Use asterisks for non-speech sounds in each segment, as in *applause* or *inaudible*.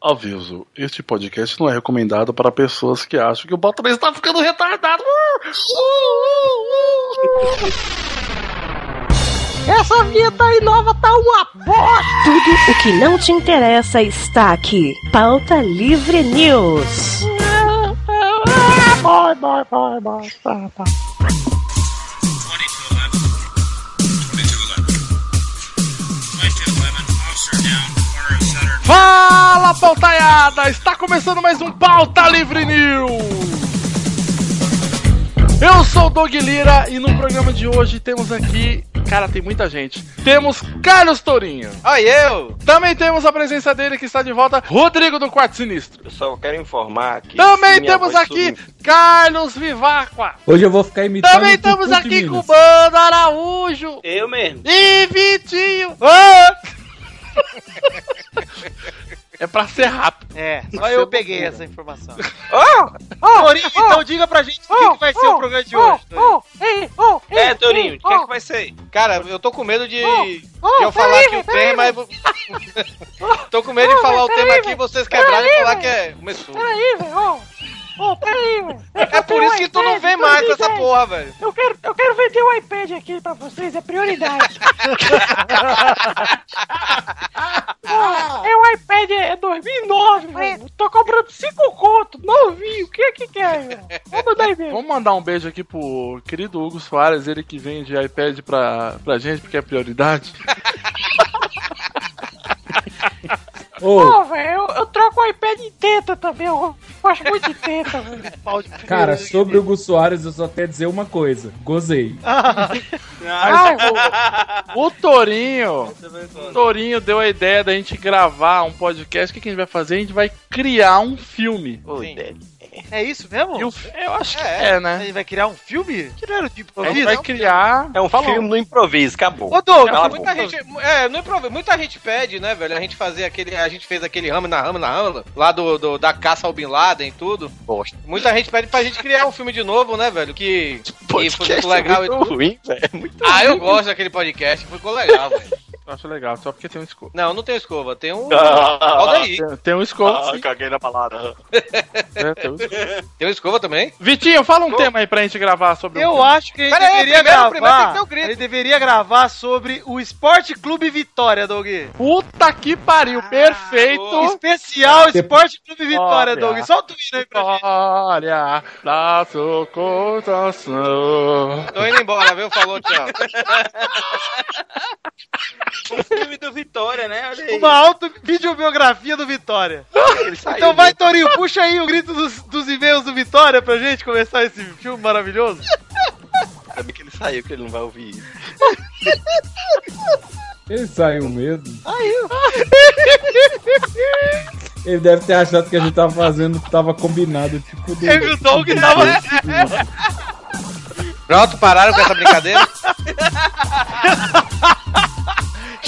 Aviso: este podcast não é recomendado para pessoas que acham que o Baltamar está ficando retardado. Essa vinheta aí nova tá uma bosta! Tudo o que não te interessa está aqui. Pauta Livre News. Vai, vai, vai, vai, Fala, pautaiada! Está começando mais um Pauta Livre News! Eu sou o Doug Lira e no programa de hoje temos aqui. Cara, tem muita gente. Temos Carlos Tourinho. Oi, eu! Também temos a presença dele que está de volta, Rodrigo do Quarto Sinistro. Eu só quero informar que. Também temos aqui Carlos Vivacqua. Hoje eu vou ficar imitando. Também estamos aqui com o. Bando Araújo Eu mesmo. e Vitinho. *laughs* É pra ser rápido. É, só eu peguei essa informação. Oh, Torinho, então diga pra gente o que, que vai ser o programa de hoje. Torinho. Oh, ei, oh, É, Torinho, o que é oh, que vai ser? Cara, eu tô com medo de, oh, de eu falar aqui o tema e. vo- *laughs* tô com medo de Oh, falar o tema aqui e vocês quebrarem e falar que é. Começou. Peraí, velho, oh. Oh, peraí, velho. É por isso que tu não vem mais com essa porra, velho. Eu quero, eu quero vender o iPad aqui pra vocês, é prioridade. *laughs* Pô, é o iPad é 2009, velho. Tô comprando 5 conto, novinho. O que é que quer, velho? Vamos mandar. Vamos mandar um beijo aqui pro querido Hugo Soares, ele que vende iPad pra, pra gente, porque é prioridade. *laughs* Ô, Pô, velho, eu, eu troco o iPad em teta também. Eu gosto muito de teta, velho. *laughs* cara, sobre o Hugo Soares, eu só quero dizer uma coisa. Gozei. *laughs* Ai, vô. O Torinho, o Torinho deu a ideia da gente gravar um podcast. O que, que a gente vai fazer? A gente vai criar um filme. Oi, Délio. É isso mesmo? E o- eu acho que É, é, né? Ele vai criar um filme? Que não era de improviso? vai criar. É um filme no improviso, acabou. Ô, Doug, Cala a muita gente. É, é prova- muita gente pede, né, velho? A gente fazer aquele. A gente fez aquele ramo na ramo na ramo, lá do, do- da caça ao Bin Laden e tudo. Bosta. Muita gente pede pra gente criar um filme de novo, né, velho? Que, que foi muito legal e é muito tudo. ruim, velho. É Muito Ah, eu gosto daquele podcast, ficou legal, velho. Eu acho legal, só porque tem um escovo. Não, não tem escova, tem um. *laughs* Ah, Aldair. Tem, tem um escovo, Ah, sim. caguei na palavra. né? *laughs* Tem um escovo. Tem um escova também? Vitinho, fala um tema aí pra gente gravar sobre o Eu filme. acho que a gente Pera aí, deveria primeiro- gravar. primeiro tem que ter o grito. Ele deveria gravar sobre o Esporte Clube Vitória, Doug. Puta que pariu, perfeito! Especial Esporte Clube Vitória. Doug. Solta o hino aí pra gente. Olha, da sua cotação. Tô indo embora, viu? Falou, tchau. *laughs* Um filme do Vitória, né? Olha aí. Uma auto videobiografia do Vitória. Então vai, Torinho, puxa aí o grito dos, dos e-mails do Vitória pra gente começar esse filme maravilhoso. Sabe que ele saiu, que ele não vai ouvir isso. Ele saiu mesmo. Saiu. Ele deve ter achado que a gente tava fazendo, tava combinado, tipo do. Ele o Doug tava. Pronto, pararam com essa brincadeira? *laughs*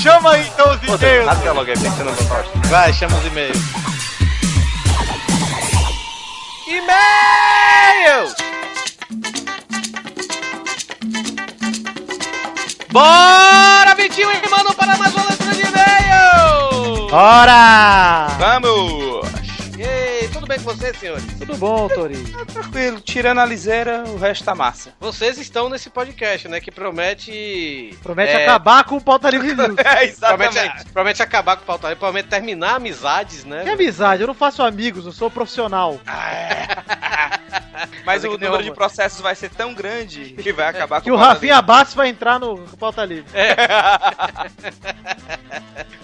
Chama aí então os e-mails. que é logo aí, você não? Vai, chama os e-mails. E-mails! Bora, Vitinho, e manda para mais uma letra de e-mail! Bora! Vamos! Bem com vocês, senhores? Tudo bom, Torinho? *laughs* Tranquilo, tirando a liseira, o resto tá massa. Vocês estão nesse podcast, né, que promete... Promete É. acabar com o pauta livre *laughs* news. É, Promete, promete acabar com o pauta, promete terminar amizades, né? Que amizade, eu não faço amigos, eu sou profissional. *laughs* Mas o que número de processos vai ser tão grande que vai acabar Que com o pauta Rafinha Bates vai entrar no pauta livre. *laughs*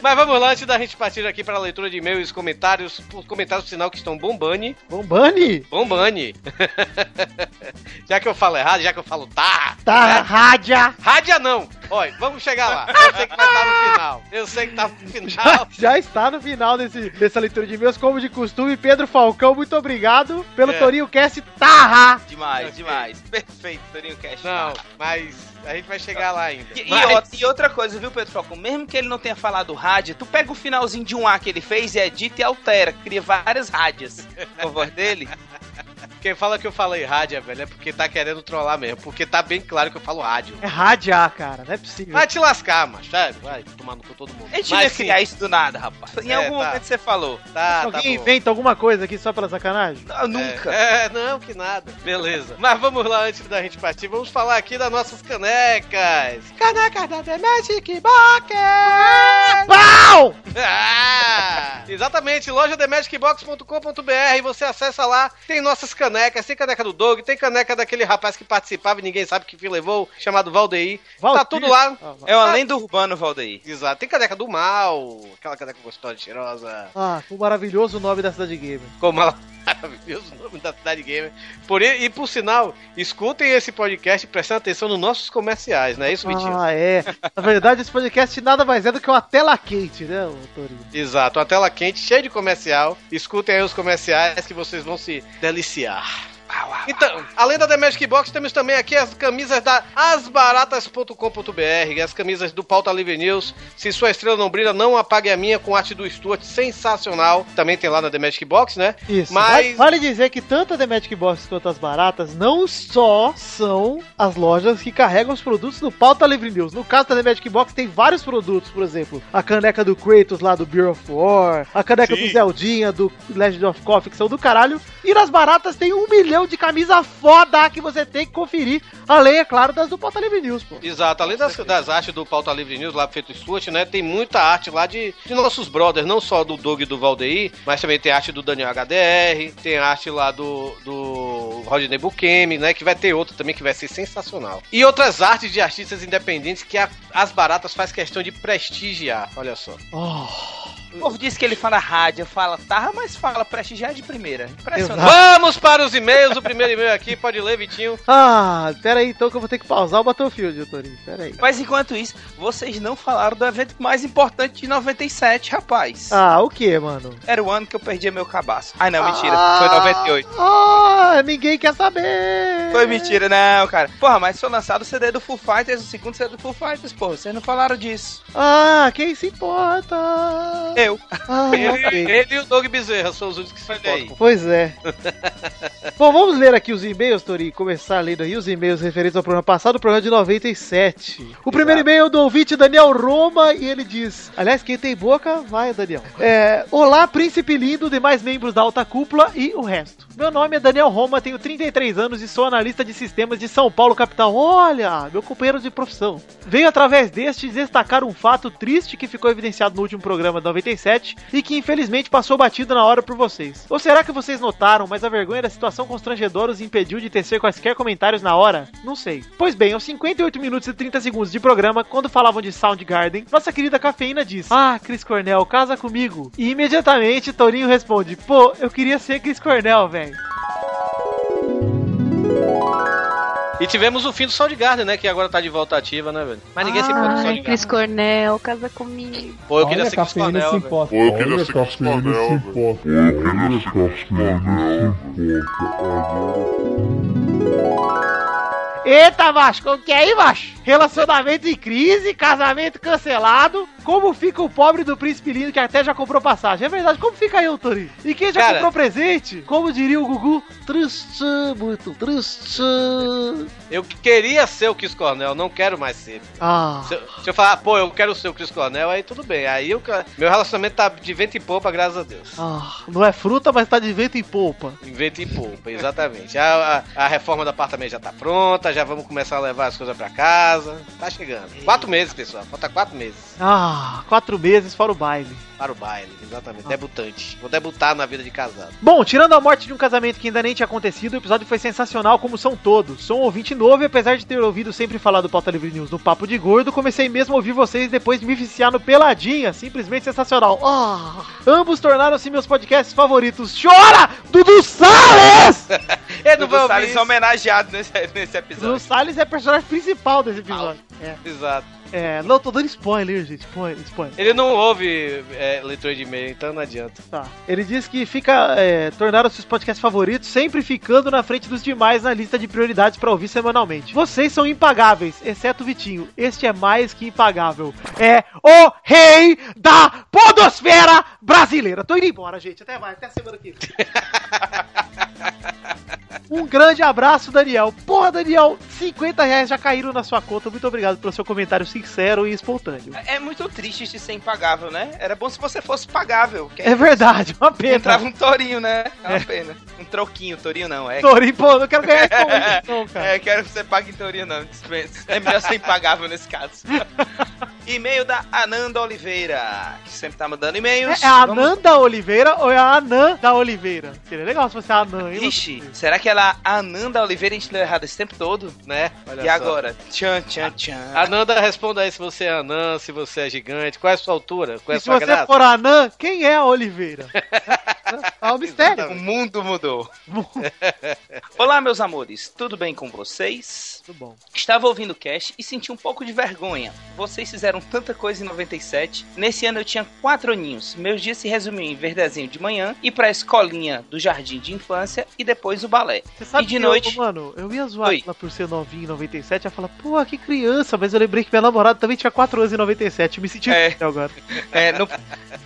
Mas vamos lá, antes da gente partir aqui para a leitura de e-mails e comentários, os comentários sinal que estão bombani. Bombani? Bombani. *laughs* já que eu falo errado, já que eu falo tá. Tá, rádia. Rádia não. Olha, vamos chegar lá. Eu sei que vai estar no final. Eu sei que tá no *laughs* Já, final. já está no final desse, dessa leitura de e-mails, como de costume. Pedro Falcão, muito obrigado pelo É. Torinho Cast Tarra. Demais, Ok. demais. Perfeito, Torinho Cash. Não, mas a gente vai chegar lá ainda. E, Mas- outra, e outra coisa, viu, Pedro Falcão? Mesmo que ele não tenha falado rádio, tu pega o finalzinho de um A que ele fez e edita e altera. Cria várias rádias com a voz dele. *laughs* quem fala que eu falei rádio, velho, é porque tá querendo trollar mesmo. Porque tá bem claro que eu falo rádio. É radiar, cara, não é possível. Vai te lascar, macho. Sério, vai tomar no cu todo mundo. A gente Mas não ia sim, criar isso do nada, rapaz. Em É, algum tá. momento você falou. Tá, tá Alguém bom. inventa alguma coisa aqui só pela sacanagem? Não, nunca. É, é, não, que nada. Beleza. *laughs* Mas vamos lá, antes da gente partir, vamos falar aqui das nossas canecas. Canecas da The Magic Box! Pau! Ah, exatamente, loja themagicbox.com.br, você acessa lá, tem nossas canecas, tem caneca do Doug, tem caneca daquele rapaz que participava e ninguém sabe que fim levou, chamado Valdeir. Tá Valdir. tudo lá. Ah, É uma lenda urbana, Valdeir. Exato, tem caneca do mal, aquela caneca gostosa e cheirosa. Ah, o maravilhoso nome da cidade gamer. Como ela maravilhoso nome da cidade gamer. Por, e, por sinal, escutem esse podcast e prestem atenção nos nossos comerciais, não é isso, Vitinho? Ah, é. Na verdade, esse podcast nada mais é do que uma tela quente, né, ô Torinho? Exato, uma tela quente, cheia de comercial. Escutem aí os comerciais que vocês vão se deliciar. Então, além da The Magic Box, temos também aqui as camisas da asbaratas.com.br, as camisas do Pauta Livre News. Se sua estrela não brilha, não apague a minha com arte do Stuart, sensacional. Também tem lá na The Magic Box, né? Isso. Mas- Vale, dizer que tanto a The Magic Box quanto as baratas não só são as lojas que carregam os produtos do Pauta Livre News. No caso da The Magic Box tem vários produtos, por exemplo, a caneca do Kratos lá do Bureau of War, a caneca do Zeldinha do Legend of Coffee, que são do caralho. E nas baratas tem um milhão de camisa foda que você tem que conferir. Além, é claro, das do Pauta Livre News, pô. Exato, além das, das artes do Pauta Livre News lá feito Stuart, né? Tem muita arte lá de, de nossos brothers, não só do Doug e do Valdeir, mas também tem arte do Daniel HDR, tem arte lá do, do Rodney Bukemi, né? Que vai ter outra também que vai ser sensacional. E outras artes de artistas independentes que a- as baratas faz questão de prestigiar, olha só. O povo disse que ele fala rádio, fala tarra, mas fala prestigiar de primeira. Impressionante. Vamos para os e-mails, o primeiro e-mail aqui, pode ler, Vitinho. Ah, pera aí então que eu vou ter que pausar o Battlefield, Torinho. Pera aí. Mas enquanto isso, vocês não falaram do evento mais importante de 97, rapaz. Ah, o que, mano? Era o ano que eu perdi meu cabaço. Ai, não, mentira. Ah, Foi 98. Ah, ninguém quer saber. Foi mentira, não, cara. Porra, mas foi lançado o CD do Full Fighters, o segundo CD do Full Fighters, porra. Vocês não falaram disso. Ah, quem se importa? Eu. Ah, Ele, ok. ele e o Doug Bezerra são os únicos que se importam. Pois é. *laughs* Bom, vamos ler aqui os e-mails, Tori. Começar lendo aí os e-mails referentes ao programa passado, o programa de 97. O primeiro e-mail é do ouvinte Daniel Roma e ele diz: Aliás, quem tem boca, vai, Daniel. É, Olá, príncipe lindo, demais membros da alta cúpula e o resto. Meu nome é Daniel Roma, tenho 33 anos e sou analista de sistemas de São Paulo, capital. Olha, meu companheiro de profissão. Venho através deste destacar um fato triste que ficou evidenciado no último programa de 97 e que infelizmente passou batido na hora por vocês. Ou será que vocês notaram, mas a vergonha da situação constrangedora os impediu de tecer quaisquer comentários na hora? Não sei. Pois bem, aos 58 minutos e 30 segundos de programa, quando falavam de Soundgarden, nossa querida cafeína diz: Ah, Chris Cornell, casa comigo. E imediatamente Torinho responde: Pô, eu queria ser Chris Cornell, velho. E tivemos o fim do Soundgarden, né? Que agora tá de volta ativa, né, velho? Mas ninguém se importa com Soundgarden. Cris Cornel, casa comigo. Pô, eu queria Olha, ser Chris Cornell, se velho. importa. Pô, eu queria ser Chris Cornell, velho. Pô, eu queria ser Chris Eita, macho, como que é aí, macho? Relacionamento em crise, casamento cancelado. Como fica o pobre do príncipe lindo que até já comprou passagem? É verdade, como fica aí, Torinho? E quem já Cara- comprou presente? Como diria o Gugu, triste, muito triste. Eu queria ser o Chris Cornell, não quero mais ser. Ah, Se eu, se eu falar, pô, eu quero ser o Chris Cornell, aí tudo bem. Aí eu, meu relacionamento tá de vento e polpa, graças a Deus. ah, não é fruta, mas tá de vento em polpa. Em vento e polpa, exatamente. A, a, a reforma do apartamento já tá pronta, já vamos começar a levar as coisas pra casa. Tá chegando. Quatro meses, pessoal. Falta quatro meses Ah, quatro meses fora o baile. Para o baile, exatamente. Debutante. Vou debutar na vida de casado. Bom, tirando a morte de um casamento que ainda nem tinha acontecido, o episódio foi sensacional, como são todos. Sou um ouvinte novo e apesar de ter ouvido sempre falar do Pauta Livre News no Papo de Gordo, comecei mesmo a ouvir vocês depois de me viciar no Peladinha. Simplesmente sensacional. Ah, ambos tornaram-se meus podcasts favoritos. Chora! Dudu Salles! Ele *laughs* não Dudu Salles isso. homenageado nesse, nesse Dudu episódio. Salles é o personagem principal desse episódio. É, Exato. É, não, tô dando spoiler, gente. Spoiler, spoiler. Ele não ouve é, leitura de e-mail, então não adianta. Tá. Ele diz que fica. É, tornaram seus podcasts favoritos, sempre ficando na frente dos demais na lista de prioridades pra ouvir semanalmente. Vocês são impagáveis, exceto o Vitinho. Este é mais que impagável. É o rei da Podosfera brasileira. Tô indo embora, gente. Até mais, até a semana que vem. *laughs* Um grande abraço, Daniel. Porra, Daniel, 50 reais já caíram na sua conta. Muito obrigado pelo seu comentário sincero e espontâneo. É muito triste de ser impagável, né? Era bom se você fosse pagável. que É verdade, uma pena. Entrava um tourinho, né? É uma pena. Um troquinho, tourinho não. É, Torinho, pô, não quero ganhar esse não, *laughs* cara. é quero que você pague em tourinho, não. Dispensa. É melhor ser impagável nesse caso. *laughs* E-mail da Ananda Oliveira, que sempre tá mandando É, e-mails. é a Vamos- Ananda Oliveira ou é a Anã da Oliveira? Seria legal se fosse a Anã, hein? Ixi, será que ela, a Ananda Oliveira, a gente leu errado esse tempo todo? Né? Olha e só. agora? Tchan, tchan, tchan. Ananda, responda aí se você é anã, se você é gigante, qual é a sua altura, qual é E a se sua você graça. for a Anã, quem é a Oliveira? *laughs* é um mistério. O mundo mudou. *laughs* Olá, meus amores, tudo bem com vocês? Muito bom. Estava ouvindo o cast e senti um pouco de vergonha. Vocês fizeram tanta coisa em 97. Nesse ano eu tinha quatro aninhos. Meus dias se resumiam em ver desenho de manhã, ir pra escolinha do jardim de infância e depois o balé. Você sabe E de que noite- Eu, mano, eu ia zoar Oi. ela por ser novinha em 97, ia falar, pô, que criança, mas eu lembrei que minha namorada também tinha 4 anos em 97, me senti É. agora. *laughs* É, não-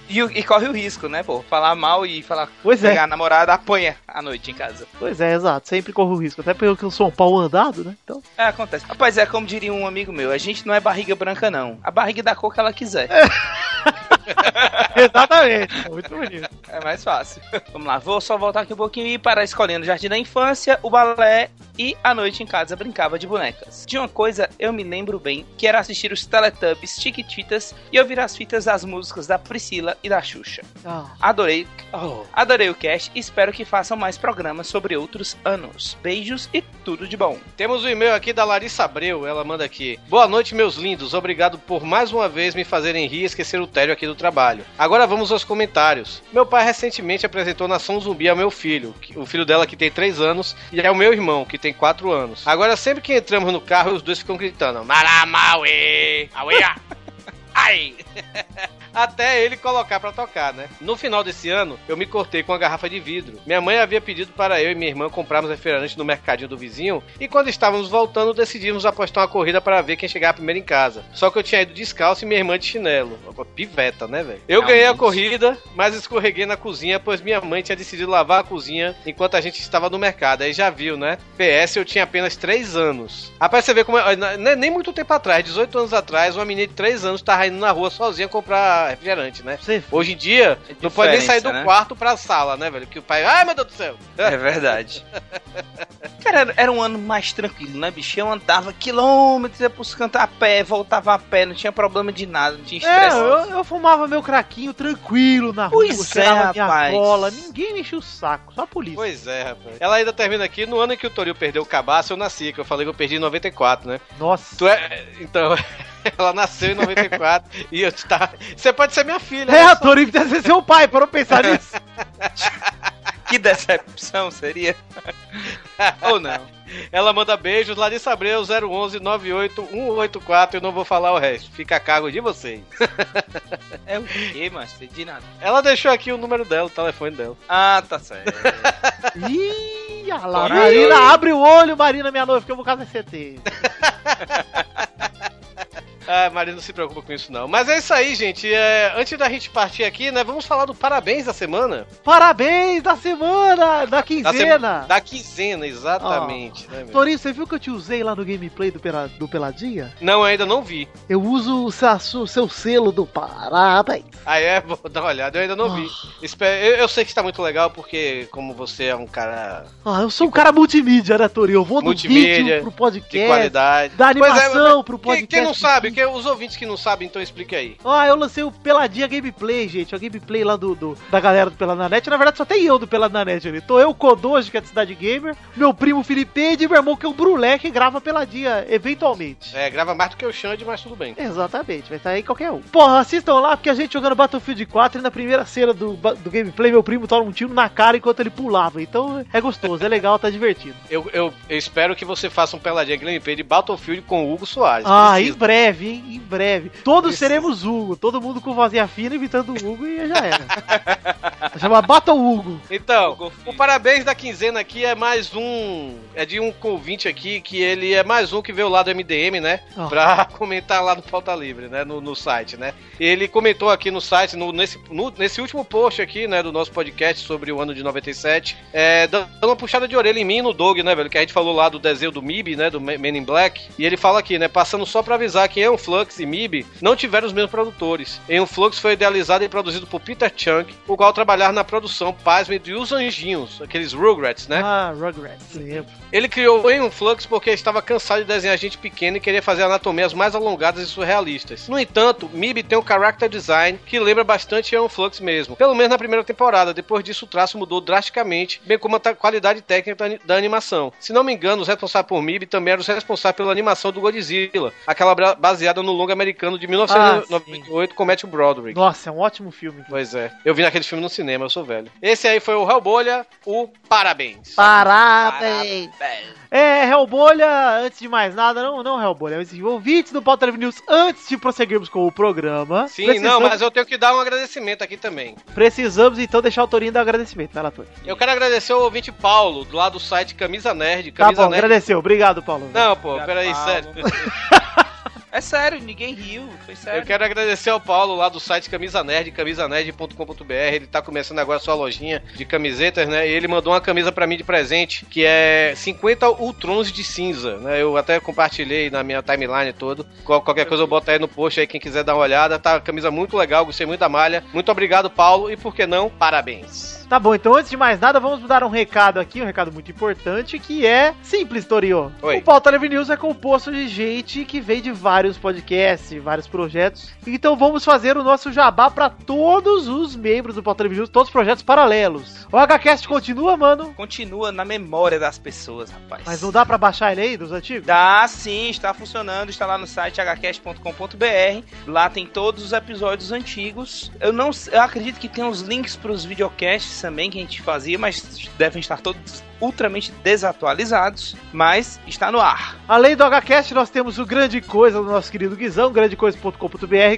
e, e corre o risco, né, pô? Falar mal e falar. Pois é. pegar a namorada apanha à noite em casa. Pois é, exato, sempre corro o risco, até porque eu sou um pau andado, né? Então, É, acontece. Rapaz, é como diria um amigo meu: a gente não é barriga branca, não. A barriga da cor que ela quiser. *laughs* *laughs* exatamente, muito bonito. É mais fácil. Vamos lá, vou só voltar aqui um pouquinho e ir para a escolinha do Jardim da Infância, o balé e à noite em casa brincava de bonecas. De uma coisa eu me lembro bem, que era assistir os Teletubbies, Chiquititas e ouvir as fitas das músicas da Priscila e da Xuxa. Ah, Adorei, oh, adorei o cast e espero que façam mais programas sobre outros anos. Beijos e tudo de bom. Temos um e-mail aqui da Larissa Abreu, ela manda aqui. Boa noite, meus lindos. Obrigado por mais uma vez me fazerem rir e esquecer o tédio aqui do trabalho. Agora vamos aos comentários. Meu pai recentemente apresentou Nação Zumbi ao meu filho, o filho dela que tem 3 anos, e é o meu irmão, que tem 4 anos. Agora, sempre que entramos no carro, os dois ficam gritando: Maramaue! Auea! Ai! *laughs* Até ele colocar pra tocar, né? No final desse ano, eu me cortei com uma garrafa de vidro. Minha mãe havia pedido para eu e minha irmã comprarmos refrigerante no mercadinho do vizinho, e quando estávamos voltando, decidimos apostar uma corrida para ver quem chegava primeiro em casa. Só que eu tinha ido descalço e minha irmã de chinelo. Piveta, né, velho? Eu ganhei a Realmente. corrida, mas escorreguei na cozinha, pois minha mãe tinha decidido lavar a cozinha enquanto a gente estava no mercado. Aí já viu, né? PS, eu tinha apenas 3 anos. Rapaz, você vê como. é- Nem muito tempo atrás, 18 anos atrás, uma menina de 3 anos tava indo na rua sozinha comprar refrigerante, né? você Hoje em dia, não pode nem sair do né? quarto pra sala, né, velho? Que o pai. Ai, meu Deus do céu! É verdade. *laughs* Cara, era- um ano mais tranquilo, né, bicho? Eu andava quilômetros, ia pros cantos a pé, voltava a pé, não tinha problema de nada, não tinha É, estresse. eu, eu fumava meu craquinho tranquilo na rua, Pois é, rapaz. cola, ninguém me enchia o saco, só a polícia. Pois é, rapaz. Ela ainda termina aqui, no ano em que o Toril perdeu o cabaço, eu nasci, que eu falei que eu perdi em 94, né? Nossa. Tu é. Então. *laughs* *laughs* Ela nasceu em 94 e eu tá. Você pode ser minha filha. É, olha a só. Deve ser seu pai, para eu pensar nisso. *laughs* Que decepção seria? *laughs* Ou não? Ela manda beijos, Larissa Abreu 011 98184 eu não vou falar o resto. Fica a cargo de vocês. É o quê, master? De nada. Ela deixou aqui o número dela, o telefone dela. Ah, tá certo. Ih, Coragem. Marina, abre o olho, Marina, minha noiva, que eu vou casar CT. Ah, Maria não se preocupa com isso não. Mas é isso aí, gente. É, antes da gente partir aqui, né, vamos falar do parabéns da semana. Parabéns da semana, da Da, quinzena. sema- da quinzena, exatamente. né, meu? Torinho, você viu que eu te usei lá no gameplay do, Pela- do Peladinha? Não, ainda não vi. Eu uso o seu, seu selo do parabéns. Ah, é? Vou dar uma olhada. Eu ainda não vi. Espero- Eu, eu sei que está muito legal, porque como você é um cara Ah, eu sou um cara multimídia, né, Torinho? Eu vou do Multimídia, vídeo pro de podcast, qualidade. da Pois é, animação pro Quem, podcast. quem não sabe, quem, os ouvintes que não sabem, então explique aí. Ah, eu lancei o Peladinha Gameplay, gente. A gameplay lá do, do- da galera do Pelado na verdade, só tem eu do Pelado na Net ali. Tô eu, Kodoji, que é de Cidade Gamer, meu primo Felipe e meu irmão, que é o Brulé, que grava Peladinha, eventualmente. É, grava mais do que o Xande, mas tudo bem. Exatamente, vai sair qualquer um. Porra, assistam lá, porque a gente jogando Battlefield 4 e na primeira cena do, do gameplay, meu primo toma um tiro na cara enquanto ele pulava. Então é gostoso, é legal, tá divertido. Eu, eu, eu espero que você faça um peladinha gameplay de Battlefield com o Hugo Soares. Ah, em Precisa. Breve, vir em breve. Todos seremos Hugo, todo mundo com vozinha fina imitando o Hugo e já era. *laughs* Chama Bata o Hugo. Então, Hugo o Filho. parabéns da quinzena aqui é mais um. É de um convite aqui, que ele é mais um que veio lá do MDM, né? Oh. Pra *laughs* comentar lá no Pauta Livre, né? No, no site, né? Ele comentou aqui no site, no- nesse, no- nesse último post aqui, né? Do nosso podcast sobre o ano de 97, é, dando uma puxada de orelha em mim e no Dog, né, velho? Que a gente falou lá do desenho do MIB, né? Do Men in Black. E ele fala aqui, né? Passando só pra avisar que Eon Flux e MIB não tiveram os mesmos produtores. Eon Flux foi idealizado e produzido por Peter Chunk, o qual trabalhar na produção, pasme, de Os Anjinhos, aqueles Rugrats, né? Ah, Rugrats, lembro. Ele criou o Eon Flux porque estava cansado de desenhar gente pequena e queria fazer anatomias mais alongadas e surrealistas. No entanto, MIB tem um character design que lembra bastante Eon Flux mesmo, pelo menos na primeira temporada. Depois disso, o traço mudou drasticamente, bem como a qualidade técnica da, ani- da animação. Se não me engano, os responsáveis por MIB também eram os responsáveis pela animação do Godzilla, aquela bra- baseada no longa americano de 1998 com Matthew Broderick. Nossa, é um ótimo filme. Pois é, eu vi naquele filme no cinema, eu sou velho. Esse aí foi o Hellbolha, o Parabéns. Parabéns! É, Hellbolha, antes de mais nada, não, não Hellbolha, mas ouvintes do Pauta News, antes de prosseguirmos com o programa, Sim, precisamos, não, mas eu tenho que dar um agradecimento aqui também. precisamos então deixar o Torinho dar agradecimento. Vai lá, Torinho. Eu quero agradecer ao ouvinte Paulo, lá do site Camisa Nerd. Tá Camisa bom, Nerd. agradeceu. Obrigado, Paulo. Não, pô, Obrigado, peraí, Paulo. sério. *laughs* É sério, ninguém riu. Foi sério. Eu quero agradecer ao Paulo lá do site Camisa Nerd, camisanerd.com.br. Ele tá começando agora sua lojinha de camisetas, né? E ele mandou uma camisa pra mim de presente, que é 50 Ultrons de cinza, né? Eu até compartilhei na minha timeline todo. Qual- Qualquer coisa eu boto aí no post aí, quem quiser dar uma olhada. Tá camisa muito legal, gostei muito da malha. Muito obrigado, Paulo, e por que não, parabéns. Tá bom, então antes de mais nada, vamos dar um recado aqui, um recado muito importante, que é simples, Torinho. Oi. O Pauta Livre News é composto de gente que vem de vários podcasts, vários projetos. Então vamos fazer o nosso jabá para todos os membros do Pauta Livre News, todos os projetos paralelos. O HCast continua, mano, Continua na memória das pessoas, rapaz. mas não dá pra baixar ele aí, dos antigos? Dá sim, está funcionando, está lá no site hcast.com.br. Lá tem todos os episódios antigos. Eu não, eu acredito que tem os links para os videocasts também que a gente fazia, mas devem estar todos ultramente desatualizados, mas está no ar. Além do HCast, nós temos o Grande Coisa do nosso querido Guizão, grandecoisa.com.br,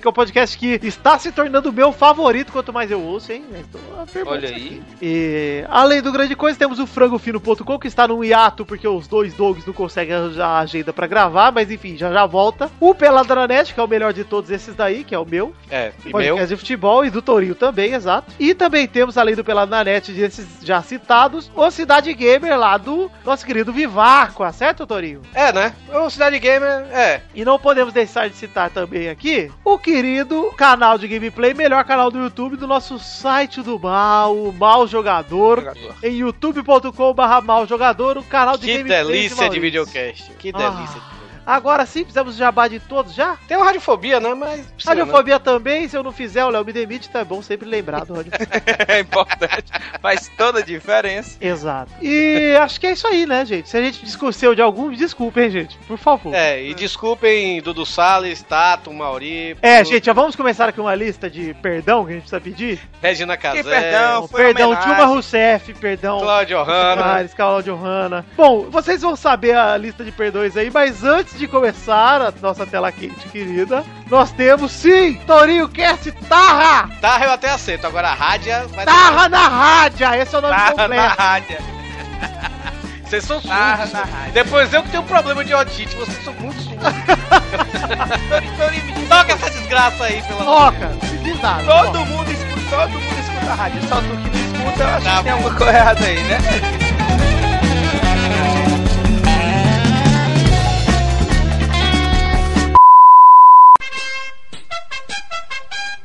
que é um podcast que está se tornando o meu favorito quanto mais eu ouço, hein? Estou Olha aí. E, além do Grande Coisa, temos o frangofino.com, que está num hiato, porque os dois dogs não conseguem arranjar a agenda pra gravar, mas enfim, já já volta. O Peladranet, que é o melhor de todos esses daí, que é o meu. É, e podcast meu. de futebol e do Torinho também, exato. E também temos, além do Pelado na Net, desses já citados, o Cidade Gamer lá do nosso querido Vivaco, certo, Torinho? É, né? O Cidade Gamer, é. E não podemos deixar de citar também aqui o querido canal de gameplay, melhor canal do YouTube do nosso site do mal, o Mal Jogador, Jogador. em youtube.com.br mal jogador, o canal de Que gameplay. delícia de Maurício. videocast. Que Ah. delícia de Agora sim, precisamos jabá de todos já? Tem o Radiofobia, né? Mas. precisa, né? Radiofobia também, se eu não fizer, o Léo me demite, tá bom sempre lembrar do Radiofobia. *laughs* É importante, faz toda a diferença. Exato. E acho que é isso aí, né, gente? Se a gente discurseu de algum, desculpem, gente, por favor. É, e desculpem Dudu Salles, Tato, Mauri. É, gente, já vamos começar aqui uma lista de perdão que a gente precisa pedir? Regina Casé, perdão. Foi perdão, homenagem. Dilma Rousseff, perdão. Cláudio Hanna. Cláudio Hanna. Bom, vocês vão saber a lista de perdões aí, mas antes de começar a nossa tela quente querida, nós temos sim, Torinho Cast Tarra! Tarra eu até aceito, agora a Rádia vai Tarra na rádio! Esse é o nome Tarra na completo. rádio. *laughs* Vocês são Tarra surdos. na rádio. Depois eu que tenho um problema de otite, vocês são muito surdos. *laughs* *laughs* Toca essa desgraça aí, pelo amor Toca, não diz nada. Todo mundo escuta, todo mundo escuta a rádio, só tu que não escuta, eu acho Tá que tem alguma coisa errada aí, né?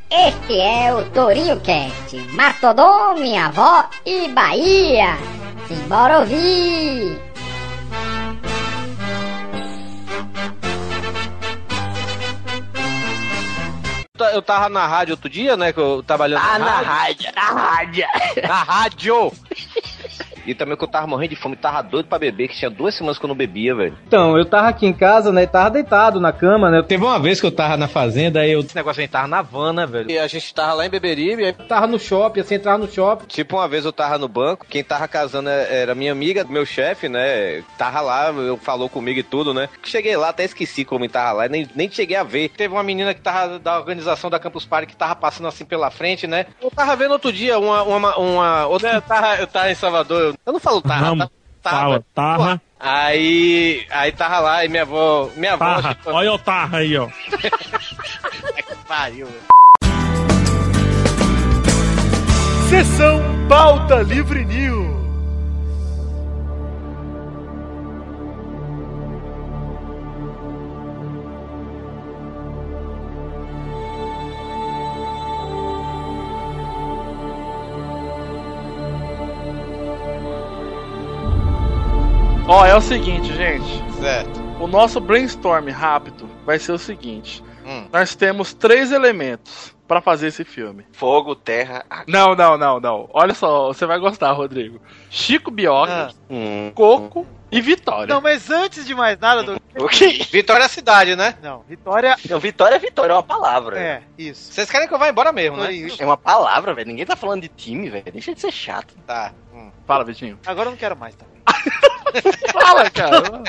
Este é o Torinho Cast, Mastodon, minha avó e Bahia. Simbora ouvir! Eu tava na rádio outro dia, né? Que eu trabalhando Ah, na rádio. rádio, na rádio. Na rádio! *laughs* E também que eu tava morrendo de fome, tava doido pra beber, que tinha duas semanas que eu não bebia, velho. Então, eu tava aqui em casa, né? Tava deitado na cama, né? Teve uma vez que eu tava na fazenda, aí eu Esse negócio a gente tava na van, né, velho? E a gente tava lá em Beberibe, aí tava no shopping, assim, entrava no shopping. Tipo, uma vez eu tava no banco, quem tava casando é- era minha amiga, meu chefe, né? Tava lá, eu falou comigo e tudo, né? Cheguei lá, até esqueci como tava lá, nem, nem cheguei a ver. Teve uma menina que tava da organização da Campus Party que tava passando assim pela frente, né? Eu tava vendo outro dia uma. uma, uma outra, eu, tava, eu tava em Salvador, eu, não falo tava, Vamos. tava, Fala, tarra, Aí, aí tava lá e minha avó, minha avó, tarra. tipo, Olha o tarra aí, ó. *laughs* pariu. Sessão Pauta Livre News. Ó, é o seguinte, gente. Certo. O nosso brainstorm rápido vai ser o seguinte: Hum. nós temos três elementos pra fazer esse filme. Fogo, terra, água. Não, não, não, não. Olha só, você vai gostar, Rodrigo. Chico Bioca, Hum. Coco e Vitória. Não, mas antes de mais nada, Doug... O quê? Vitória é cidade, né? Não, Vitória... Não, vitória é vitória, é uma palavra. É, isso. Vocês querem que eu vá embora mesmo, né? É uma palavra, velho. Ninguém tá falando de time, velho. Deixa de ser chato. Tá. Hum. Fala, Vitinho. Agora eu não quero mais, tá? *laughs* Fala, *laughs* cara.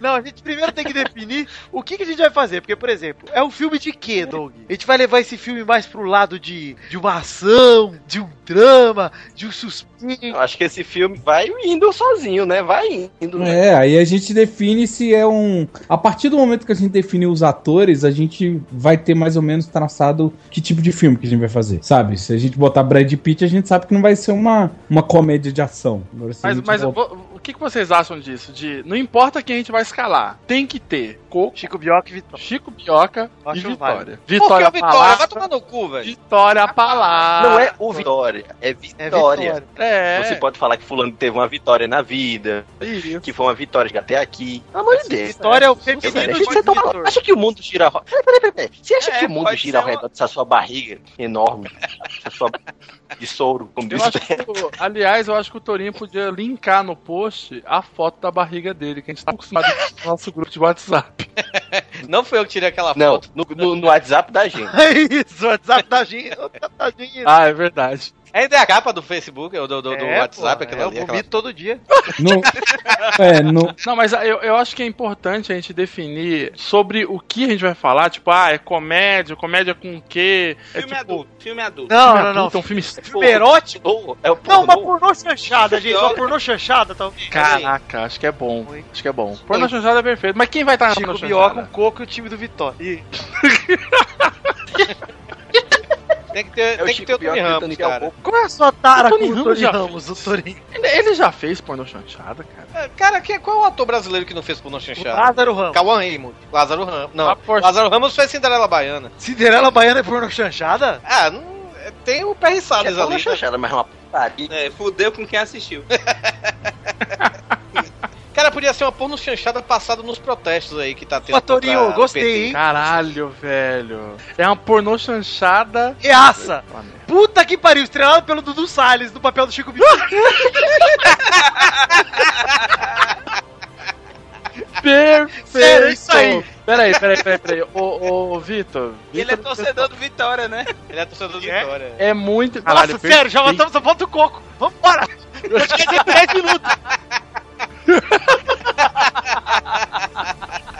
Não, a gente primeiro tem que definir o que, que a gente vai fazer. Porque, por exemplo, é um filme de quê, Doug? A gente vai levar esse filme mais pro lado de, de uma ação, de um drama, de um suspense. Eu acho que esse filme vai indo sozinho, né? Vai indo. né? É, aí a gente define se é um. A partir do momento que a gente define os atores, a gente vai ter mais ou menos traçado que tipo de filme que a gente vai fazer, sabe? Se a gente botar Brad Pitt, a gente sabe que não vai ser uma, uma comédia de ação. Agora, Mas, mas botar- o, que, que vocês acham disso? De não importa quem a gente vai escalar, tem que ter Coco, Chico Bioca e Vitória. Chico Bioca e. Vitória. Por que Vitória, o Vitória? Vai tomar no cu, velho. Vitória a palavra. Não é o Vitória, é É Vitória. Vitória. É. Você pode falar que fulano teve uma vitória na vida, Isso. que foi uma vitória até aqui. Pelo amor de Deus. Vitória é o feminino de de. Acha que o mundo gira ao Peraí, peraí, peraí. Você acha É, que o mundo gira ao ser uma- redor dessa sua barriga enorme? Essa sua de soro, como Eu diz acho o que, o- aliás, eu acho que o Torinho podia linkar no post a foto da barriga dele, que a gente tá acostumado no nosso grupo de WhatsApp. *laughs* Não foi eu que tirei aquela Não, foto. no, no- no WhatsApp da gente. *laughs* É isso, o WhatsApp. Da gente. Ah, é verdade. Ainda é a capa do Facebook, ou do, do, do É, WhatsApp, pô, aquilo é, ali. Eu aquela- vomito todo dia. Não, *laughs* é, não, Não, mas eu, eu acho que é importante a gente definir sobre o que a gente vai falar. Tipo, ah, é comédia, comédia com o quê? É Filme tipo, adulto, filme adulto. Não, filme não, não. adulto, É um filme Filme erótico? Ou é o Não, uma pornô. pornô chanchada, gente. Uma pornô chanchada, talvez. Caraca, acho que é bom. Oi. Acho que é bom. Porno chanchada é perfeito. Mas quem vai estar na Chico porno Bioca, chanchada? o Coco e o time do Vitória. *laughs* Tem que ter, É o tem que ter o Tony Ramos, o cara. é a sua tara O com Tony o Ramos Tony já Ramos, o Torinho? Ele, ele já fez porno chanchada, cara. É, Cara, quem, qual é o ator brasileiro que não fez pornô chanchado? Lázaro Ramos. Cauã Raymond. Lázaro Ramos. Não, poxa. Lázaro Ramos fez Cinderela Baiana. Cinderela Baiana é pornô chanchada? Ah, não, é, tem o Perry É Salles pornô ali. né? chanchada, mas é uma putaria. É, fudeu com quem assistiu. *laughs* Podia ser uma porno chanchada passada nos protestos aí que tá tendo. Ô, Torinho, contra o gostei, hein? Caralho, velho. É uma pornô chanchada. Reaça! Puta que pariu, estrelado pelo Dudu Salles, no papel do Chico. *laughs* Perfeito! Sério, é isso aí. Peraí, peraí, peraí, peraí. Ô, ô Vitor. Ele é torcedor do Vitória, né? Ele é torcedor do É? Vitória. É muito. Nossa, Caralho, sério, já matamos a volta do Coco. Vambora! *laughs* Acho que é de 10 minutos. *laughs*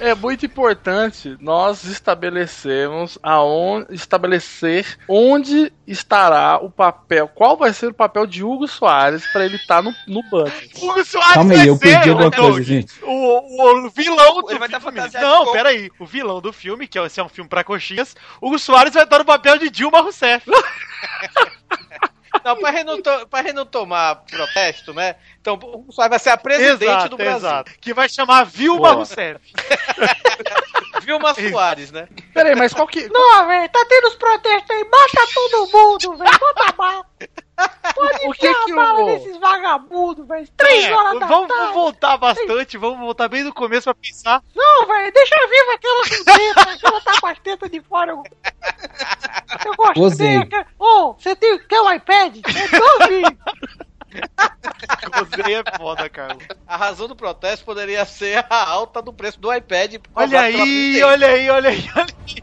É muito importante nós estabelecermos aonde estabelecer onde estará o papel, qual vai ser o papel de Hugo Soares para ele estar no, no banco. Hugo Soares calma vai aí, eu ser, perdi alguma coisa, gente. O, o vilão do Ele vai estar filme. de Não, Coco. peraí. O vilão do filme, que é, esse é um filme pra coxinhas, Hugo Soares vai estar no papel de Dilma Rousseff. *laughs* Não, pra gente não, to- não tomar protesto, né? Então, o Soares vai ser a presidente do Brasil. Que vai chamar Vilma Boa. Rousseff. *laughs* Vilma Soares, né? Peraí, mas qual que. Não, velho, tá tendo os protestos aí, mata todo mundo, velho, bota bala. Pode O que enfiar que a bala o- nesses vagabundos, velho. Três É, horas da vamos, tarde. vamos voltar bastante, vamos voltar bem do começo pra pensar. Não, velho, deixa viva aquela com teta, aquela tá com as tetas de fora. Eu, eu gosto Gozei. dele. Ô, você tem, quer um iPad? É novinho. ganha é foda, cara. A razão do protesto poderia ser a alta do preço do iPad. Olha aí, olha aí, olha aí, olha aí.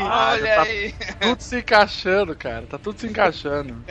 Olha tá aí. Tudo se encaixando, cara. Tá tudo se encaixando.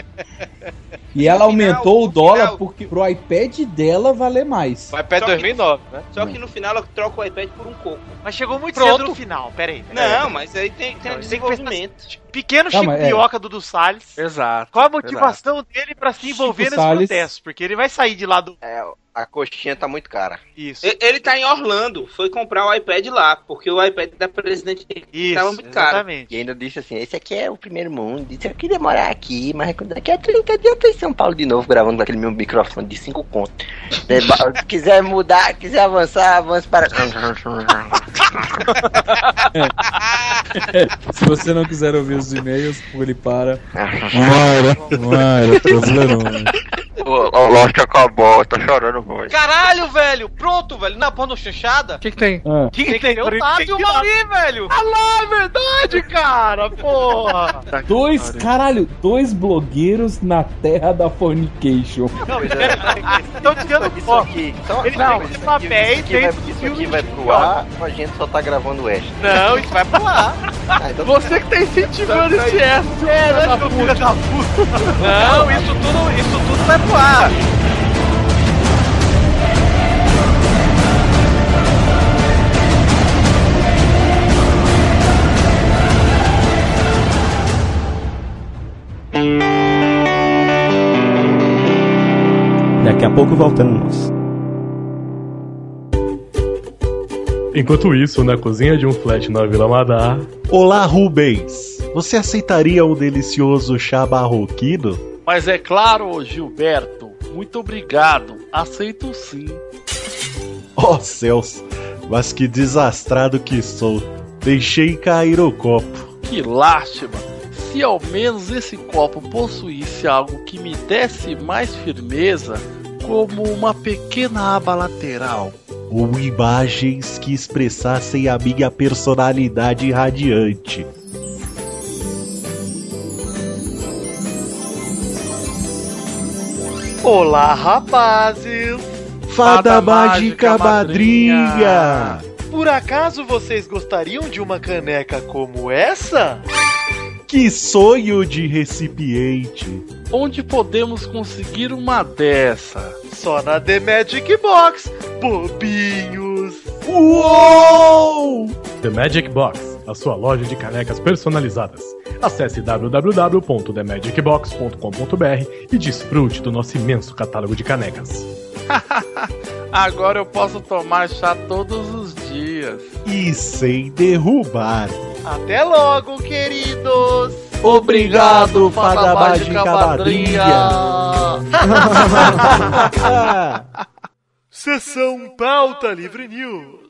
E ela final, aumentou o dólar final- porque pro iPad dela valer mais. O iPad Só que- 2009, né? Só que no final ela troca o iPad por um coco. Mas chegou muito Pronto. cedo no final, peraí. peraí. Não, mas aí tem, tem um Não, tem que desenvolvimento. Pequeno Calma, Chico é. Pioca do, do Salles. Exato. Qual a motivação dele pra se envolver Chico nesse Salles. protesto? Porque ele vai sair de lá do. É, a coxinha tá muito cara. Isso. Ele tá em Orlando, foi comprar o iPad lá, porque o iPad da presidente Isso, tava muito caro. exatamente. E ainda disse assim: esse aqui é o primeiro mundo. Disse, eu queria morar aqui, mas daqui a 30 dias eu tô em São Paulo de novo, gravando com aquele meu microfone de 5 contos. *laughs* Se quiser mudar, quiser avançar, avance para. *laughs* Se você não quiser ouvir os e-mails, pule para. Mara, Mara, problema. Lógico que acabou, tô chorando Caralho, velho! Pronto, velho. Na porra chanchada. O que, que tem? Ah, Quem Tem que ter o Tato e o Mauri, velho! Ah lá, é verdade, cara! Porra! Tá dois, caralho, dois blogueiros na terra da fornication. Não, pera, estão tirando Isso foto. aqui, só, Ele não, tem isso aqui, papéis isso aqui vai, isso aqui vai pro ar, a gente só tá gravando o extra. Não, isso vai pro ar. Ah, então Você que tá incentivando esse extra. É, né, filho da puta? Não, isso tudo, isso tudo vai pro ar. Pouco voltamos. Enquanto isso, na cozinha de um flat na Vila Madar. Olá, Rubens. Você aceitaria um delicioso chá barroquino? Mas é claro, Gilberto. Muito obrigado. Aceito sim. Oh, céus. Mas que desastrado que sou. Deixei cair o copo. Que lástima. Se ao menos esse copo possuísse algo que me desse mais firmeza, como uma pequena aba lateral. Ou imagens que expressassem a minha personalidade radiante. Olá, rapazes! Fada, Fada mágica, mágica, madrinha! Por acaso vocês gostariam de uma caneca como essa? Que sonho de recipiente! Onde podemos conseguir uma dessa? Só na The Magic Box, bobinhos! Uou! The Magic Box, a sua loja de canecas personalizadas. Acesse www.themagicbox.com.br e desfrute do nosso imenso catálogo de canecas. *laughs* Agora eu posso tomar chá todos os dias. E sem derrubar. Até logo, queridos! Obrigado, Fada Mágica Madrinha! *laughs* *laughs* Sessão Pauta Livre News.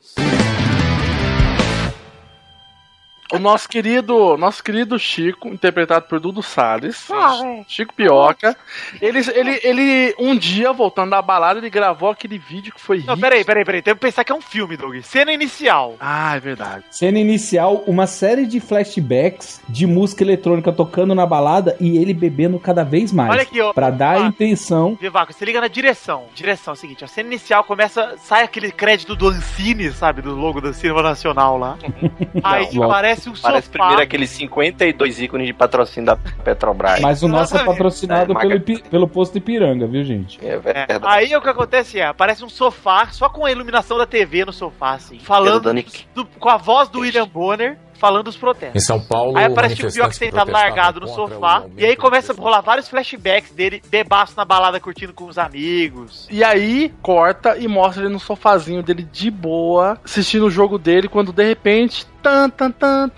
O nosso querido, nosso querido Chico, interpretado por Dudu Salles, Ah, velho. Chico Pioca, ele, ele, ele, um dia, voltando da balada, ele gravou aquele vídeo que foi Não, hit. peraí, peraí, peraí. Tem que pensar que é um filme, Doug. Cena inicial. Ah, é verdade. Cena inicial, uma série de flashbacks de música eletrônica tocando na balada e ele bebendo cada vez mais. Olha aqui, ó. Pra dar a intenção. Vivaco, você liga na direção. Direção é o seguinte, a cena inicial começa, sai aquele crédito do Ancine, sabe, do logo do Cinema Nacional lá. *laughs* Aí Não, aparece um Parece sofá. primeiro aqueles 52 ícones de patrocínio da Petrobras. Mas o nosso é patrocinado É, pelo, maga- Ipi- pelo posto Ipiranga, viu, gente? É É, verdade. Aí o que acontece é, aparece um sofá, só com a iluminação da TV no sofá, assim, falando do- com a voz do William Bonner falando os protestos. Em São Paulo, aí aparece o Bioc sentado largado no sofá. E aí começa a rolar vários flashbacks dele, debaixo na balada, curtindo com os amigos. E aí corta e mostra ele no sofazinho dele de boa, assistindo o jogo dele, quando de repente Tan, tan, tan,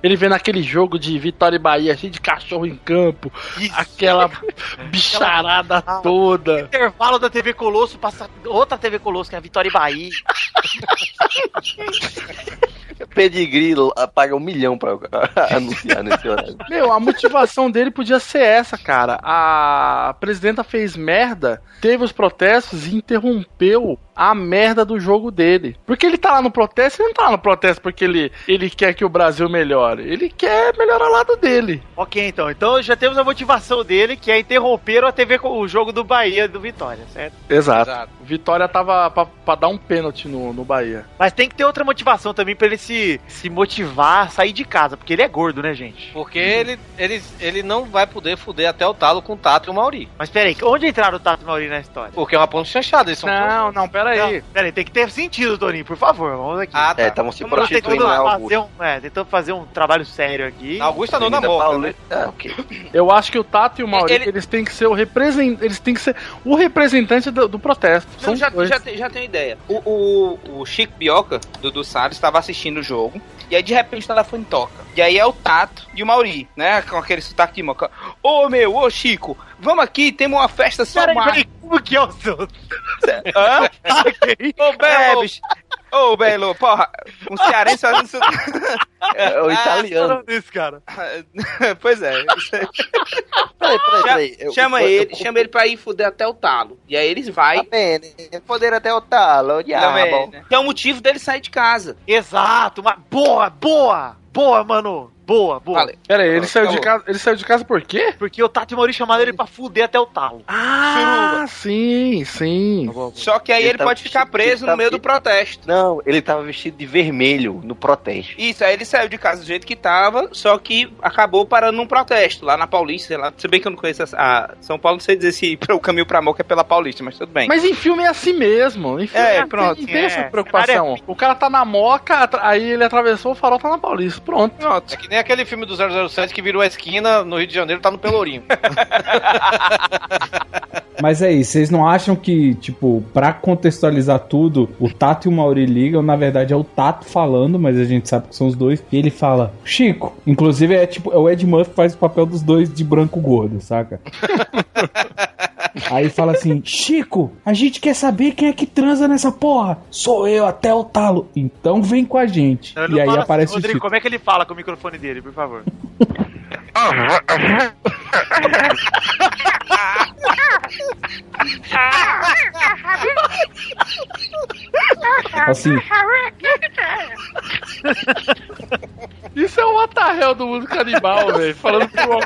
ele vê naquele jogo de Vitória e Bahia, cheio de cachorro em campo, Isso. *laughs* aquela bicharada *laughs* aquela... toda. Intervalo da TV Colosso, passa outra TV Colosso, que é a Vitória e Bahia. *laughs* Pedigree paga um milhão pra *laughs* anunciar nesse horário. Meu, a motivação dele podia ser essa, cara. A presidenta fez merda, teve os protestos e interrompeu a merda do jogo dele. Porque ele tá lá no protesto, ele não tá lá no protesto porque ele, ele quer que o Brasil melhore. Ele quer melhorar o lado dele. Ok, então. Então já temos a motivação dele, que é interromper a TV com o jogo do Bahia do Vitória, certo? Exato. Vitória tava pra, pra dar um pênalti no, no Bahia. Mas tem que ter outra motivação também pra ele se, se motivar a sair de casa, porque ele é gordo, né, gente? Porque ele, ele, ele não vai poder fuder até o talo com o Tato e o Mauri. Mas peraí, onde entraram o Tato e o Mauri na história? Porque é uma ponte chanchada, eles são Não, não, pera aí. Não, peraí, tem que ter sentido, Toninho, por favor, vamos aqui. Ah, tá. É, estavam se Estamos prostituindo, né, fazer, Augusto? um, é, tentando fazer um trabalho sério aqui. Na Augusta não, na Paulista. né? Ah, ok. Eu acho que o Tato e o Maurício, Ele- eles têm que ser o representante. Eles têm que ser o representante do, do protesto. Não, São já, já, tem- já tenho ideia. O, o, o Chico Bioca, do, do Salles, estava assistindo o jogo. E aí, de repente, o telefone toca. E aí é o Tato e o Mauri, né? Com aquele sotaque de moca. Ô, meu, ô, Chico, vamos aqui, temos uma festa só Peraí, mais. peraí, como que é o seu? Hã? *laughs* Ok. Ô, É, Ô, Belo, porra, um cearense fazendo isso. É o italiano. Falando isso, cara. *laughs* pois é. Peraí, peraí, Chama, peraí. Eu- chama eu- ele, eu- chama ele pra ir fuder até o talo. E aí eles vai. Tá bem, poder até o talo, também, diabo. né? Que é o motivo dele sair de casa. Exato, mas boa, boa, boa, mano. Boa, boa. Falei. Pera aí, ele saiu, de casa, ele saiu de casa por quê? Porque o Tato e o Mauri chamaram ele pra fuder até o talo. Ah, sim, sim. Só que aí Ele ele, tá pode ficar preso no meio tá- do protesto. Não, ele tava vestido de vermelho no protesto. Isso, aí ele saiu de casa do jeito que tava, só que acabou parando num protesto lá na Paulista, sei lá. Se bem que eu não conheço a, a São Paulo, não sei dizer se *laughs* o caminho pra Moca é pela Paulista, mas tudo bem. Mas em filme é assim mesmo. Em filme É, assim, pronto, Não tem é. essa preocupação. O cara tá na moca, aí ele atravessou o farol, tá na Paulista. Pronto. Pronto. É que nem aquele filme do 007 que virou a esquina no Rio de Janeiro, tá no Pelourinho. *laughs* Mas é isso, vocês não acham que, tipo, pra contextualizar tudo, o Tato e o Mauri ligam, na verdade é o Tato falando, mas a gente sabe que são os dois, e ele fala, Chico, inclusive é tipo, é o Ed Murphy que faz o papel dos dois de branco gordo, saca? *laughs* Aí fala assim, Chico, a gente quer saber quem é que transa nessa porra. Sou eu até o talo. Então vem com a gente. Ele E não aí fala aparece assim, o Rodrigo, Chico. como é que ele fala com o microfone dele, por favor? Assim, Isso é o Otarrel do mundo canibal, velho. Falando pro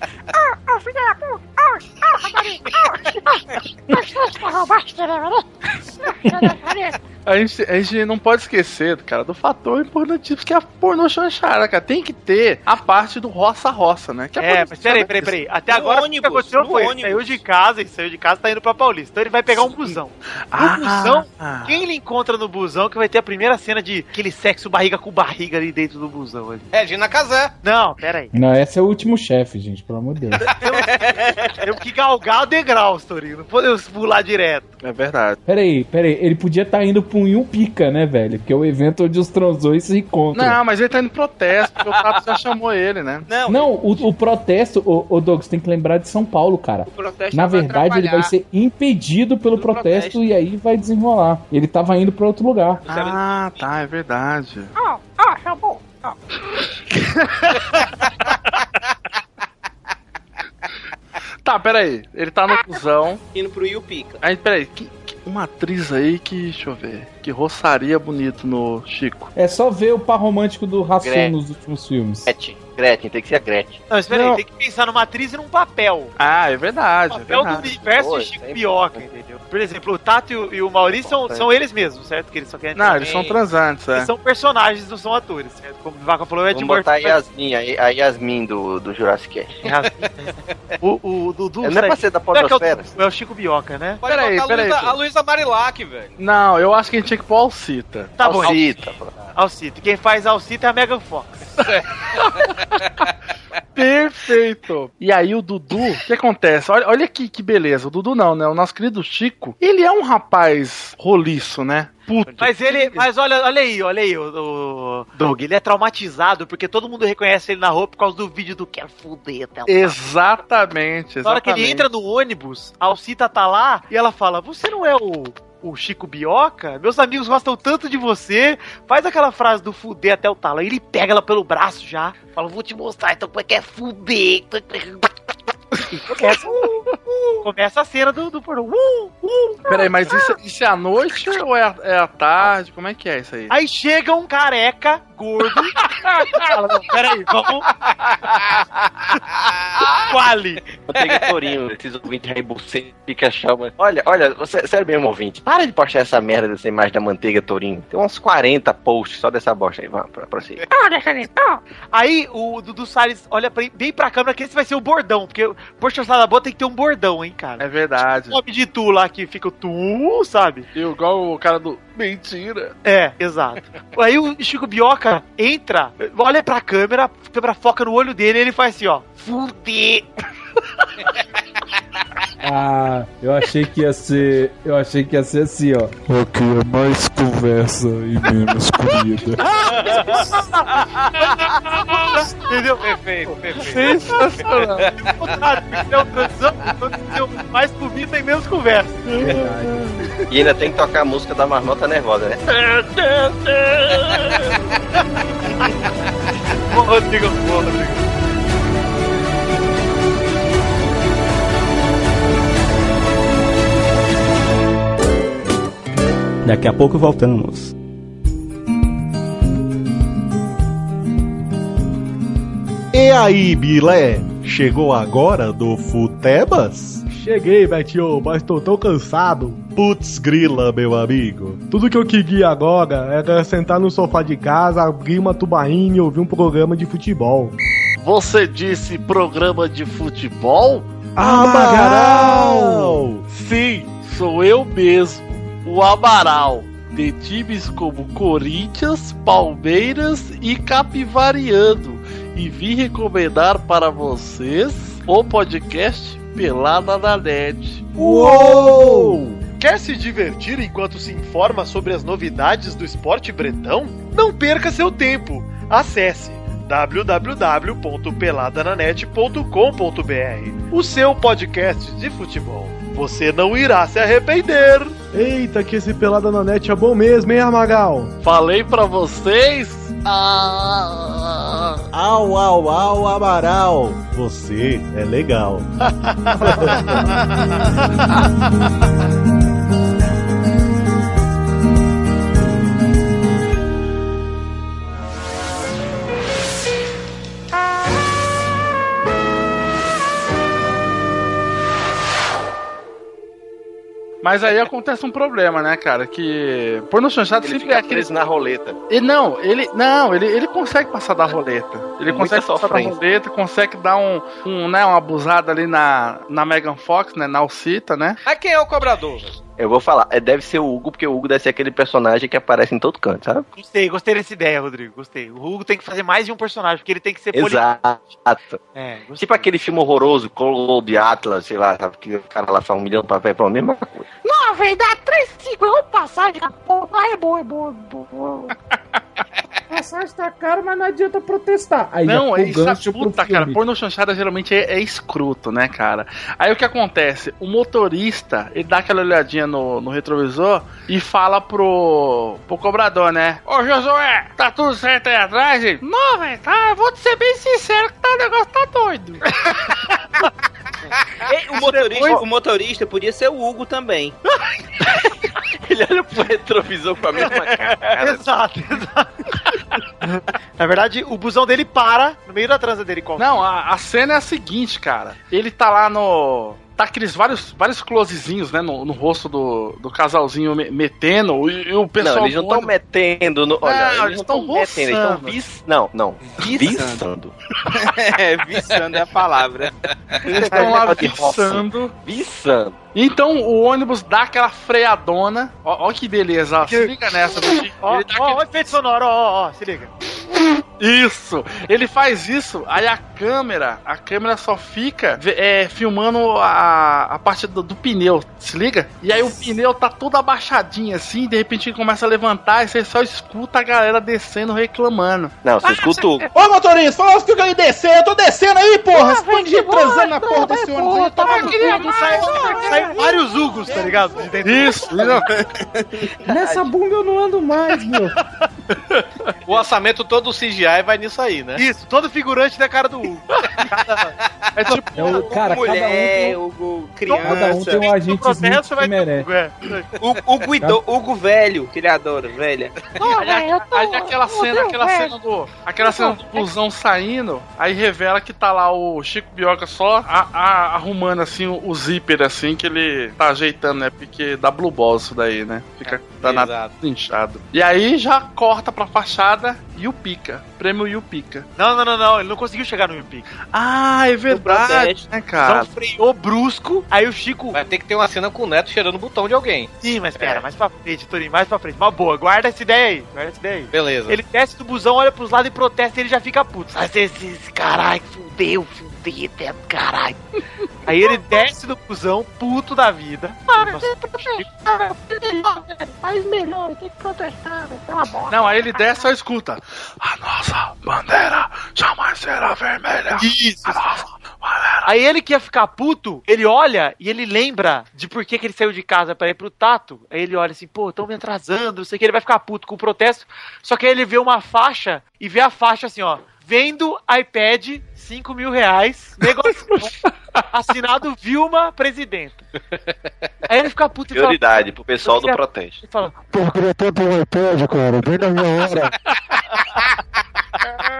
walkie-talkie. Ô, filho da puta! *laughs* A gente, a gente não pode esquecer, cara, do fator importantíssimo que é a pornô chanchada, cara. Tem que ter a parte do roça-roça, né? Que É, pornô mas peraí, peraí, peraí. Até No agora o que ônibus, aconteceu foi, ônibus. saiu de casa, ele saiu de casa, tá indo pra Paulista. Então ele vai pegar um busão. Ah, No busão, ah. quem ele encontra no busão que vai ter a primeira cena de aquele sexo barriga com barriga ali dentro do busão ali. É, Gina Casé. Não, peraí. não, esse é o último chefe, gente, pelo amor de Deus. *laughs* Temos que galgar o degrau, Torinho. Não podemos pular direto. É verdade. Peraí, peraí, ele podia estar indo pra um Pica, né, velho? Que é o evento onde os transões se encontram. Não, mas ele tá indo em protesto, porque o Tato já chamou ele, né? Não, Não, o, o protesto, o, o Douglas tem que lembrar de São Paulo, cara. o protesto Na vai verdade, ele vai ser impedido pelo protesto, protesto. e aí vai desenrolar. Ele tava indo pra outro lugar. Ah, tá, é verdade. Ô, ô, seu burro! Ô, Tá, peraí. Ele tá no busão. Indo pro Yupica. Aí, peraí. Que, que- uma atriz aí que, deixa eu ver, que roçaria bonito no Chico. É só ver o par romântico do Rassum nos últimos filmes. Gretchen, Gretchen, tem que ser a Gretchen. Não, espera aí, tem que pensar numa atriz e num papel. Ah, é verdade, é papel do verdade. universo Pô, Chico é Bioca, entendeu? Por exemplo, o Tato e o, e o Maurício são, são eles mesmos, certo? Que eles só querem Não, eles são transantes, é. Eles são personagens, não são atores, certo? Como o Vaca falou, é de Vamos botar a Yasmin, a, a Yasmin do, do Jurassic Cast. *laughs* O, o Dudu. Não é pra ser da é que é o- podosfera? É o Chico Bioca, né? Pode Peraí, peraí, a Luísa Marilac, velho. Não, eu acho que a gente tinha que pôr Alcita. Tá bom, Alcita, pô. Alcita. Quem faz Alcita é a Megan Fox. *laughs* *laughs* Perfeito! E aí o Dudu, o que acontece? Olha, olha que, que beleza. O Dudu não, né? O nosso querido Chico, ele é um rapaz roliço, né? Puto. Mas ele. Mas olha, olha aí, olha aí, o, o Doug, ele é traumatizado porque todo mundo reconhece ele na rua por causa do vídeo do Quer Fuder até o Exatamente, exatamente. Na hora que ele entra no ônibus, a Alcita tá lá e ela fala: Você não é o, o Chico Bioca? Meus amigos gostam tanto de você. Faz aquela frase do fuder até o talo. Aí ele pega ela pelo braço já. Fala: Vou te mostrar então como é que é fuder. Começa, começa a cena do, do pornô. Uh, uh, Peraí, mas isso, isso é à noite ou é, é à tarde? Como é que é isso aí? Aí chega um careca gordo. Fala, não, peraí, vamos. Quali. Manteiga Torinho, esses ouvintes aí, você fica chama. Olha, olha, você, sério mesmo, ouvinte. Para de postar essa merda dessa imagem da manteiga Torinho. Tem uns 40 posts só dessa bosta aí. Vamos pra, pra você. Aí o Dudu Salles olha pra- bem pra câmera que esse vai ser o bordão, porque o posto da boa tem que ter um bordão, hein, cara. É verdade. O nome de tu lá que fica o tu, sabe? Igual o cara do. Mentira. É, exato. Aí o Chico Bioca entra, olha pra câmera, a câmera foca no olho dele e ele faz assim, ó. Fuder. *laughs* *laughs* Ah, eu achei que ia ser. Eu achei que ia ser assim, ó. Ok, é mais conversa e menos comida. Entendeu? Perfeito, perfeito. Sensacional. Mais comida e menos conversa. E ainda tem que tocar a música da marmota nervosa, né? *laughs* Rodrigo, Rodrigo. Daqui a pouco voltamos. E aí, Bilé? Chegou agora do Futebas? Cheguei, Betinho, mas tô tão cansado. Putz grila, meu amigo. Tudo que eu queria agora era sentar no sofá de casa, abrir uma tubaína e ouvir um programa de futebol. Você disse programa de futebol? Amaral! Sim, sou eu mesmo, o Amaral. De times como Corinthians, Palmeiras e Capivariano. E vim recomendar para vocês o podcast Pelada na Net. Uou! Quer se divertir enquanto se informa sobre as novidades do esporte bretão? Não perca seu tempo. Acesse www.peladananet.com.br O seu podcast de futebol. Você não irá se arrepender. Eita, que esse pelada na net é bom mesmo, hein, Armagal? Falei pra vocês? Ah, Au, au, au, Amaral! Você é legal. *laughs* Mas aí acontece um problema, né, cara? Que porno chanchado Ele sempre é fica aquele. preso na roleta. Ele, não, ele não, ele, ele consegue passar da roleta. Ele Muita consegue passar da sofrência. roleta, consegue dar um, um, né, uma abusada ali na, na Megan Fox, né, na Alcita, né? Mas quem é o cobrador? Eu vou falar, é, deve ser o Hugo, porque o Hugo deve ser aquele personagem que aparece em todo canto, sabe? Gostei, gostei dessa ideia, Rodrigo. Gostei. O Hugo tem que fazer mais de um personagem, porque ele tem que ser Exato. É, gostei. Tipo aquele filme horroroso, Clube Atlas, sei lá, sabe? Que o cara lá faz um milhão de papel pra mesma coisa. Não, velho, dá 3,50 passagem. Porra, é bom, é bom, é bom. *laughs* Passagem tá caro, mas não adianta protestar. Aí não, é isso, puta, cara, porno chanchada geralmente é, é escroto, né, cara? Aí o que acontece? O motorista, ele dá aquela olhadinha no, no retrovisor e fala pro, pro cobrador, né? Ô, Josué, tá tudo certo aí atrás? Ele, não, velho, tá, eu vou te ser bem sincero que tá, o negócio tá doido. *laughs* Ei, o, motorista, o motorista podia ser o Hugo também. *laughs* Ele olha pro retrovisor com a mesma cara. Exato, exato. Na verdade, o busão dele para no meio da transa dele. Com... Não, a, a cena é a seguinte, cara. Ele tá lá no. Tá aqueles vários, vários closezinhos, né, no, no rosto do, do casalzinho me- metendo, e, e o pessoal. Não, eles não estão metendo no. Olha, Não, eles estão metendo, eles estão vis... Não, não. Viçando. Viçando. *laughs* é, viçando é a palavra. Eles estão lá viçando. Viçando. Então o ônibus dá aquela freadona. Ó, ó que beleza, ó. Se liga nessa. Ele Ó, ó, ó, efeito sonoro, ó, ó, ó, se liga. Isso! Ele faz isso, aí a câmera, a câmera só fica é, filmando a, a parte do, do pneu, se liga? E aí o pneu tá todo abaixadinho assim, de repente ele começa a levantar e você só escuta a galera descendo reclamando. Não, você escuta o. Ô, motorista, falou que eu ia descer, eu tô descendo aí, porra! De gente transando na porra desse ônibus aí, tá maluco? Sai, sai vários Hugos, tá ligado? De dentro. Isso. *laughs* Nessa bunda eu não ando mais, meu. O orçamento todo do CGI vai nisso aí, né? Isso, todo figurante da cara do Hugo. É tipo, É o, cara, cada um mulher, tem, Hugo cada um criança. tem um agentezinho processo, vai que ter merece. É. O, Hugo, ido- Hugo velho, que ele adora, velha. Não, Aí, velho, eu tô. aí aquela cena, aquela velho. cena do. Aquela cena do busão saindo, aí revela que tá lá o Chico Bioca só a- a- arrumando assim o, o zíper assim, que ele tá ajeitando, né? Porque dá blue balls isso daí, né? Fica danado Exato. inchado. E aí já corta pra fachada e o pica. Prêmio e o pica. Não, não, não, não. Ele não conseguiu chegar no Yupi. Ah, é verdade, né, Então cara? freou brusco. Aí o Chico. Vai ter que ter uma cena com o Neto cheirando o botão de alguém. Sim, mas pera, mais pra frente, Torinho, mais pra frente. Uma boa, guarda essa ideia aí. Guarda essa ideia aí. Beleza. Ele desce do busão, olha pros lados e protesta e ele já fica puto. Sai esse, esse caralho, fudeu, fudeu, caralho. Aí ele desce do busão, puto da vida. Nossa, Faz melhor, tem que protestar. É uma bosta. Não, aí ele desce só escuta. A nossa bandeira jamais será vermelha. Isso. A nossa bandeira. Aí ele que ia ficar puto, ele olha e ele lembra de por que, que ele saiu de casa pra ir pro Tato. Aí ele olha assim, pô, tão me atrasando, não sei o que, ele vai ficar puto com o protesto. Só que aí ele vê uma faixa e vê a faixa assim, ó. Vendo iPad, 5 mil reais, negócio *laughs* assinado Vilma Presidenta. Aí ele fica puto e fala, Prioridade pro pessoal do Ele Proteste. fala, Pô, queria tanto um iPad, cara, bem na minha hora.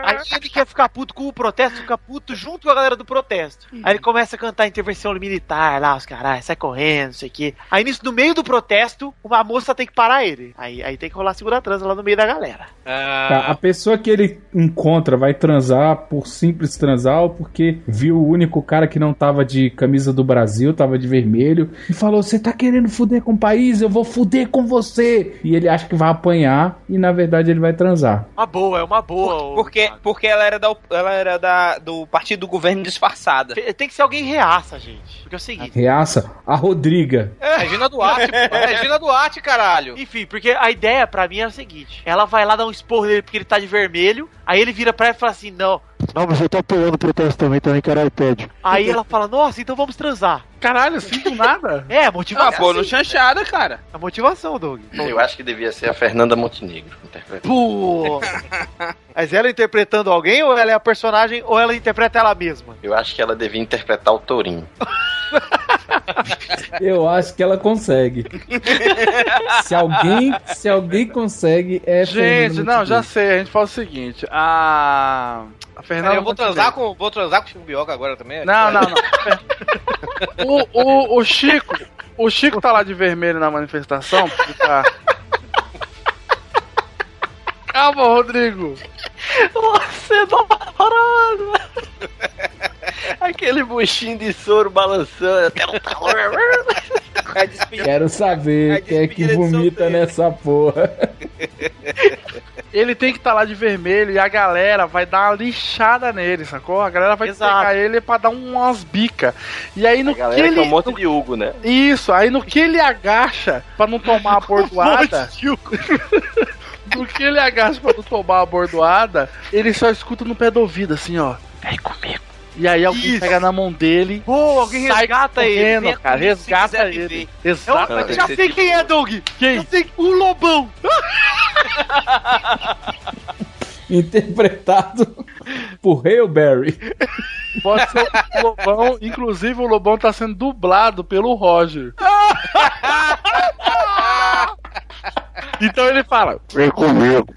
Aí ele quer ficar puto com o protesto, fica puto junto com a galera do protesto. Aí ele começa a cantar intervenção militar lá, os caras, sai correndo, não sei o quê. Aí nisso, no meio do protesto, uma moça tem que parar ele. Aí, aí tem que rolar segura transa lá no meio da galera. Tá, a pessoa que ele encontra vai transar por simples transar ou porque viu o único cara que não tava de camisa do Brasil, tava de vermelho, e falou: Você tá querendo fuder com o país? Eu vou fuder com você! E ele acha que vai apanhar e na verdade ele vai transar. Uma boa, é uma boa. Porque, porque ela era, da, ela era da, do partido do governo disfarçada. Tem que ser alguém reaça, gente. Porque é o seguinte. Reaça, a Rodriga. Regina Duarte, *laughs* pô. É Regina Duarte, caralho. Enfim, porque a ideia pra mim é o seguinte: ela vai lá dar um esporro nele porque ele tá de vermelho. Aí ele vira pra ela e fala assim: Não. Não, mas eu tô apoiando o protesto também, também quero iPad. Aí ela fala: Nossa, então vamos transar. Caralho, assim do nada. *laughs* É, a Ah, motivação. pô, no chanchada, cara. A motivação, Doug. Eu acho que devia ser a Fernanda Montenegro. Pô. Mas ela interpretando alguém ou ela é a personagem ou ela interpreta ela mesma? Eu acho que ela devia interpretar o Tourinho. *laughs* Eu acho que ela consegue. *laughs* se alguém, se alguém consegue, é Gente, Fernanda não, já sei. A gente faz o seguinte: a. A Fernanda. eu vou Montenegro- transar, com, vou transar com o Chico Bioca agora também? Não, não, não. *laughs* o, o, o Chico. O Chico tá lá de vermelho na manifestação. porque Tá... Calma, Rodrigo. Você é namorado. Aquele buchinho de soro balançando despedida. Quero saber quem é que vomita nessa porra. *laughs* Ele tem que estar lá de vermelho e a galera vai dar uma lixada nele, sacou? A galera vai Exato. pegar ele pra dar umas bicas. E aí no A que galera que ele. é um monte de Hugo, né? Isso, aí no que ele agacha pra não tomar a *laughs* bordoada. *laughs* no que ele agacha pra não tomar a bordoada, ele só escuta no pé do ouvido, assim, ó. Vem comigo. E aí alguém Isso. pega na mão dele. Pô, alguém sai resgata ele. correndo, Venha cara. Resgata ele. viver. Eu Exatamente. já sei quem é, Doug. Quem? Eu sei o Lobão. *laughs* Interpretado por Hailberry. Pode ser o Lobão. Inclusive, o Lobão tá sendo dublado pelo Roger. *laughs* então ele fala: Vem comigo.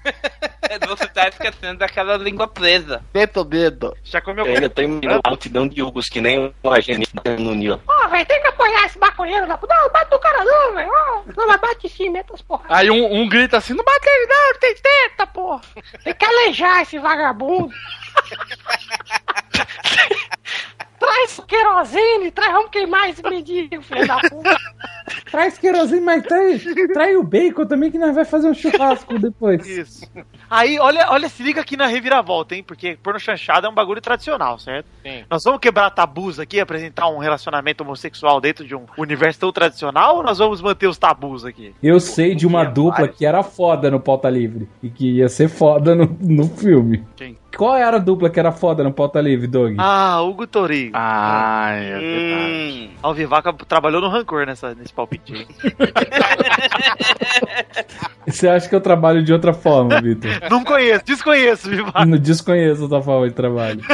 Você tá esquecendo daquela língua presa. Dedo, dedo. Já comeu Eu ainda tenho uma multidão de Hugos que nem um agente no Nilo. Pô, velho, tem que apoiar esse maconheiro lá. Não, bate no cara não, velho. Ó, Não, mas bate sim, meta as porra. Aí um, um grita assim: Não bate ele, não, ele tem teta, porra. Tem que alejar esse vagabundo. *laughs* traz querosene, traz, vamos queimar esse mendigo, filho da puta. *laughs* Traz querosene, mas traz, traz o bacon também que nós vai fazer um churrasco depois. Isso. Aí, olha, olha, se liga aqui na reviravolta, hein? Porque porno chanchada é um bagulho tradicional, certo? Sim. Nós vamos quebrar tabus aqui, apresentar um relacionamento homossexual dentro de um universo tão tradicional ou nós vamos manter os tabus aqui? Eu sei de uma dupla que era foda no Pauta Livre e que ia ser foda no, no filme. Quem? Qual era a dupla que era foda no Pauta Livre, Doug? Ah, Hugo Torigo. Ai, é Hum. Alvivaca trabalhou no rancor nessa, nesse palpite aí. *laughs* Você acha que eu trabalho de outra forma, Vitor? Não conheço, desconheço, Vivaca. Não desconheço outra forma de trabalho. *laughs*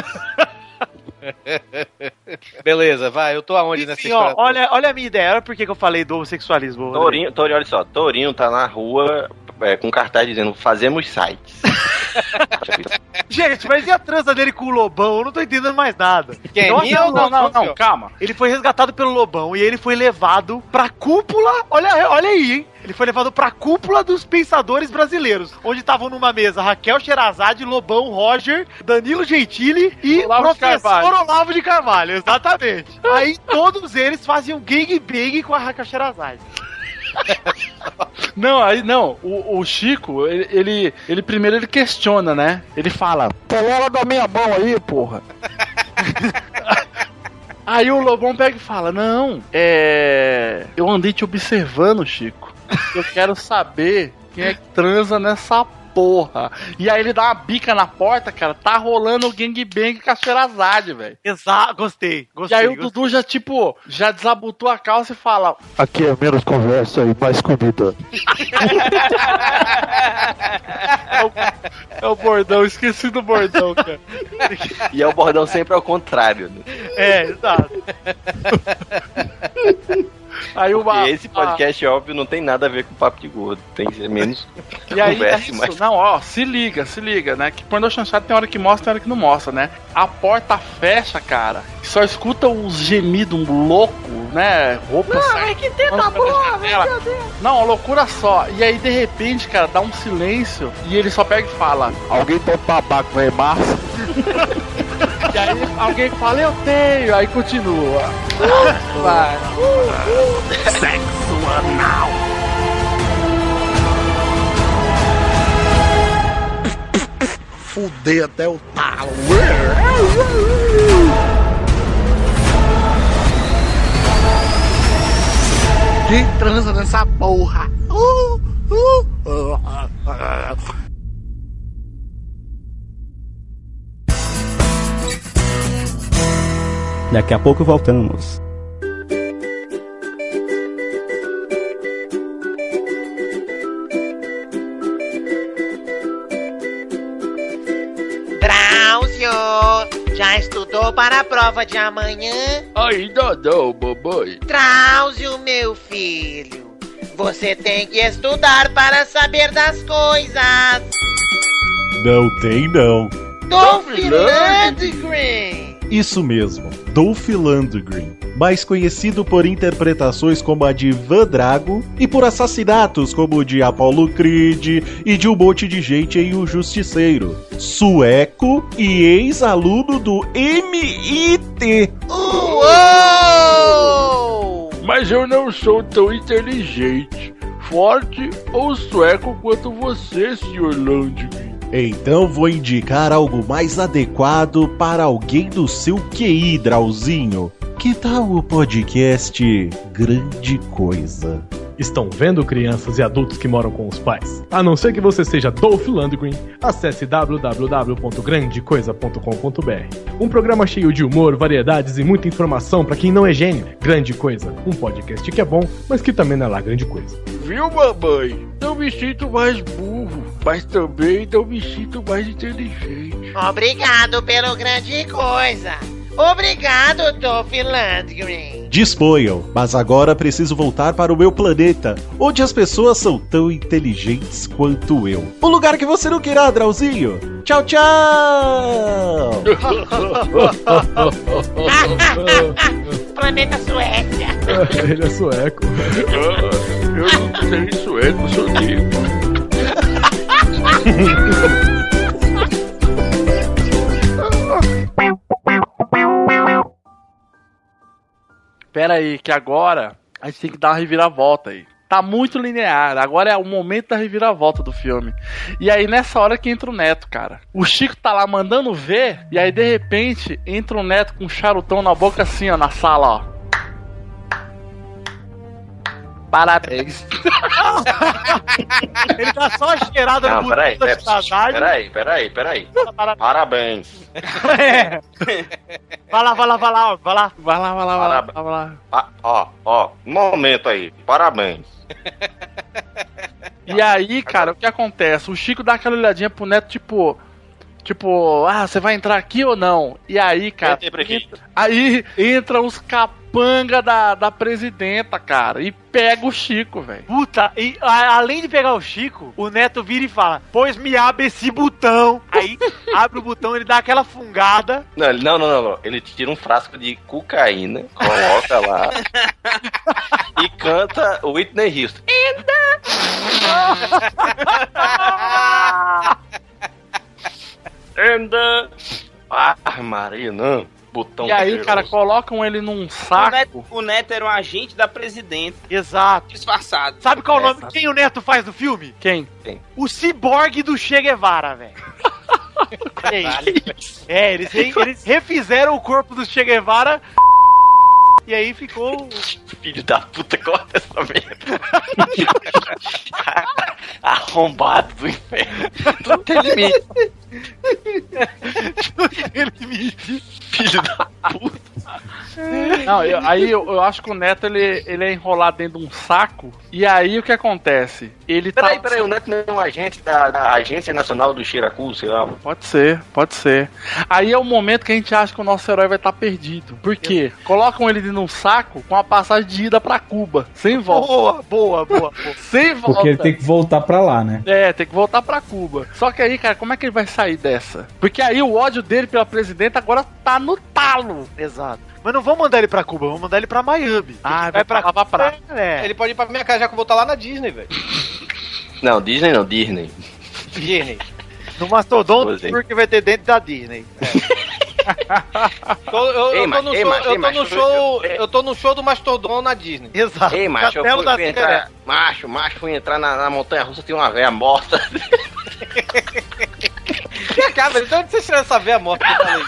Beleza, vai, eu tô aonde nessa Enfim, ó, história? olha, olha a minha ideia, olha por que eu falei do homossexualismo. Rodrigo. Tourinho, Tourinho, olha só, Tourinho tá na rua é, com cartaz dizendo fazemos sites. *laughs* Gente, mas e a transa dele com o Lobão? Eu não tô entendendo mais nada. Quem? Nossa, Não, não, não, não, calma. Ele foi resgatado pelo Lobão e ele foi levado pra cúpula. Olha, olha aí, hein? Ele foi levado pra cúpula dos pensadores brasileiros, onde estavam numa mesa Raquel Sherazade, Lobão, Roger, Danilo Gentili e Olavo professor. Olavo de Carvalho, exatamente. aí todos eles faziam gangbang com a Raquel Sherazade. *laughs* Não, aí não. O, o Chico, ele, ele, ele primeiro ele questiona, né? Ele fala: Colola da minha mão aí, porra. *laughs* Aí o Lobão pega e fala: Não, é. Eu andei te observando, Chico. Eu quero saber quem é que transa nessa porra. E aí ele dá uma bica na porta, cara. Tá rolando o gangbang com a Sherazade, velho. Exato, gostei, E gostei. aí o gostei. Dudu já, tipo, já desabotou a calça e fala: Aqui é menos conversa e mais comida. *laughs* É o bordão, esqueci do bordão, cara. *laughs* E é o bordão sempre ao contrário. Né? É, exato. *laughs* Aí o Porque esse podcast, óbvio, não tem nada a ver com papo de gordo. Tem que ser menos *laughs* E aí, é conversa, isso. mas não, ó, se liga, se liga, né? Que pornô chanchado tem hora que mostra, tem hora que não mostra, né? A porta fecha, cara. Só escuta os gemidos louco, né? Roupa Não, é que teta pela boa, meu Deus. Não, uma loucura só. E aí, de repente, cara, dá um silêncio e ele só pega e fala. Alguém tem babaco, velho, Márcio? *laughs* *laughs* E aí alguém fala, eu tenho. Aí continua. *laughs* Vai. Sexo anal. Fudei até o talo. Quem transa nessa porra? Uh, uh, uh, uh, Daqui a pouco voltamos. Drauzio, já estudou para a prova de amanhã? Ainda não, mamãe. Drauzio, meu filho, você tem que estudar para saber das coisas. Não tem, não. Dolph Lundgren. Isso mesmo, Dolph Lundgren, mais conhecido por interpretações como a de Van Drago e por assassinatos como o de Apollo Creed e de um monte de gente em O Justiceiro. Sueco e ex-aluno do MIT. Uou! Mas eu não sou tão inteligente, forte ou sueco quanto você, Sr. Lundgren. Então vou indicar algo mais adequado para alguém do seu QI, Drauzinho. Que tal o podcast Grande Coisa? Estão vendo crianças e adultos que moram com os pais? A não ser que você seja Dolph Lundgren, acesse www.grandecoisa.com.br. Um programa cheio de humor, variedades e muita informação para quem não é gênio. Grande Coisa, um podcast que é bom, mas que também não é lá grande coisa. Viu, mamãe? Não me sinto mais burro, mas também não me sinto mais inteligente. Obrigado pelo grande coisa. Obrigado, Dolph Lundgren. Disponham, mas agora preciso voltar para o meu planeta, onde as pessoas são tão inteligentes quanto eu. Um lugar que você não queira, Drauzinho. Tchau, tchau! *laughs* Planeta Suécia. *laughs* Ele é sueco. eu não sei sueco, sou negro. *laughs* Pera aí, que agora a gente tem que dar uma reviravolta aí. Tá muito linear. Agora é o momento da reviravolta do filme. E aí, nessa hora que entra o Neto, cara. O Chico tá lá mandando ver. E aí, de repente, entra o Neto com um charutão na boca assim, ó, na sala, ó. Parabéns. *laughs* Ele tá só cheirado Não, no peraí, buceta peraí, de Tazade. peraí, peraí, peraí. Parabéns. É. Vai lá, vai lá, vai lá, vai lá. Vai lá, vai lá, vai lá, vai lá. Ah, ó, ó, um momento aí. Parabéns. E aí, cara, o que acontece? O Chico dá aquela olhadinha pro Neto, tipo. Tipo, ah, você vai entrar aqui ou não? E aí, cara. Aqui. Aí entra os capanga da, da presidenta, cara, e pega o Chico, velho. Puta, e a- além de pegar o Chico, o Neto vira e fala: Pois me abre esse botão. Aí *laughs* abre o botão, ele dá aquela fungada. Não, ele- não, não, não, não. Ele tira um frasco de cocaína, coloca lá *laughs* e canta Whitney Houston. *laughs* Anda! Ah, Maria, não. Botão E aí, poderoso. cara, colocam ele num O Neto, saco. o Neto era um agente da presidenta. Exato. Disfarçado. Sabe qual é o nome? sabe. Quem o Neto faz no filme? Quem? O ciborgue do Che Guevara, velho. *laughs* É isso. É, eles, eles refizeram o corpo do Che Guevara. E aí ficou. Filho da puta, corta essa merda. *laughs* Arrombado do inferno. Tudo tem limite. Filho da puta. Não, eu- aí eu, eu acho que o Neto ele, ele é enrolado dentro de um saco. E aí o que acontece? Ele Peraí, tá. peraí, o Neto não é um agente da, da Agência Nacional do Xiracu, sei lá. Pode ser, pode ser. Aí é o momento que a gente acha que o nosso herói vai estar perdido. Por quê? Colocam ele num saco com a passagem de ida pra Cuba. Sem *laughs* volta. Boa, boa, boa. boa. Sem volta. Porque ele tem que voltar pra lá, né? É, tem que voltar pra Cuba. Só que aí, cara, como é que ele vai sair dessa? Porque aí o ódio dele pela presidenta agora tá no talo. Exato. Mas não vamos mandar ele pra Cuba, vamos mandar ele pra Miami. Ah, vai pra Lava Prata. É. Ele pode ir pra minha casa já que eu vou estar lá na Disney, velho. Não, Disney não, Disney. Disney. No Mastodon, é. porque vai ter dentro da Disney. *laughs* Tô- eu, Ei, eu tô no ei, show, eu tô no show, eu- eu tô no show do Mastodon na Disney. Exato. Ei, macho, eu fui, da fui entrar. Macho, macho, fui entrar na, na montanha russa, tinha uma velha morta. *laughs* Então onde você tirou essa veia morta que eu falei?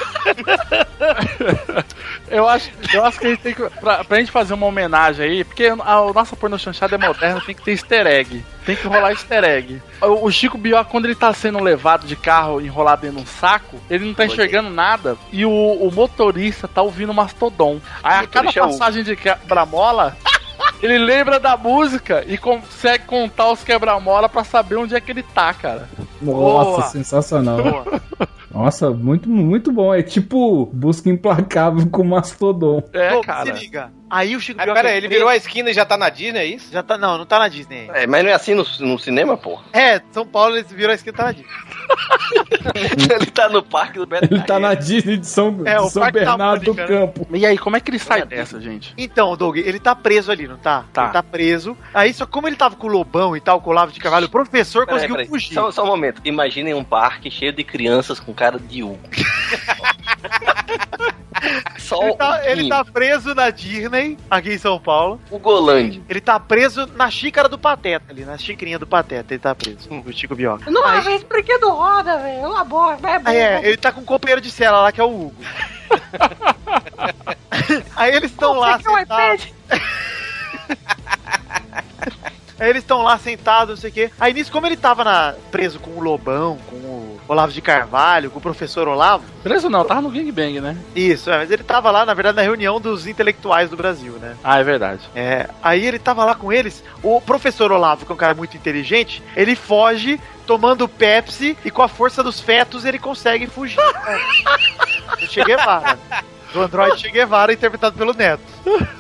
*laughs* Eu acho, eu acho que a gente tem que. Pra, pra gente fazer uma homenagem aí, porque a, o nosso porno chanchada é moderno, tem que ter easter egg. Tem que rolar easter egg. O, o Chico Bió, quando ele tá sendo levado de carro enrolado de um saco, ele não tá enxergando nada e o, o motorista tá ouvindo Mastodon. Aí a cada passagem de quebra-mola. Ele lembra da música e consegue contar os quebra-mola pra saber onde é que ele tá, cara. Nossa, Boa. sensacional. Boa. Nossa, muito, muito bom. É tipo busca implacável com Mastodon. É, Pô, cara. Se liga. Aí o Chico Aí, Buarque pera aí, é ele virou a esquina e já tá na Disney, é isso? Já tá, não, não tá na Disney. É, mas não é assim no, no cinema, porra. É, São Paulo ele virou a esquina tá na Disney. *laughs* ele tá no parque do Beto Ele tá na Disney de São, É, de São Bernardo do né? Campo. E aí, como é que ele sai dessa, gente? Então, Doug, ele tá preso ali, não tá? Tá. Ele tá preso. Aí, só como ele tava com o Lobão e tal, com o Olavo de Carvalho, o professor Peraí, conseguiu peraí. fugir. Só, só um momento. Imaginem um parque cheio de crianças com cara de Hugo. *laughs* Só Ele um tá, ele pouquinho. tá preso na Disney, aqui em São Paulo. O Golândia. Ele tá preso na xícara do Pateta ali, na xicrinha do Pateta. Ele tá preso, o Chico Bioca. Nossa, esse brinquedo roda, velho. Uma boa, é bom. Aí é, ele tá com um companheiro de cela lá, que é o Hugo. *laughs* Aí eles estão lá Você quer um sentados. *laughs* Aí eles estão lá sentados, não sei o quê. Aí nisso, como ele tava na- preso com o Lobão, com o Olavo de Carvalho, com o professor Olavo. Preso não, tava no Gang Bang, né? Isso, é, mas ele tava lá, na verdade, na reunião dos intelectuais do Brasil, né? Ah, é verdade. É, aí ele tava lá com eles. O professor Olavo, que é um cara muito inteligente, ele foge tomando Pepsi e com a força dos fetos ele consegue fugir. *laughs* Do Che Guevara. Do Android Che Guevara, interpretado pelo Neto.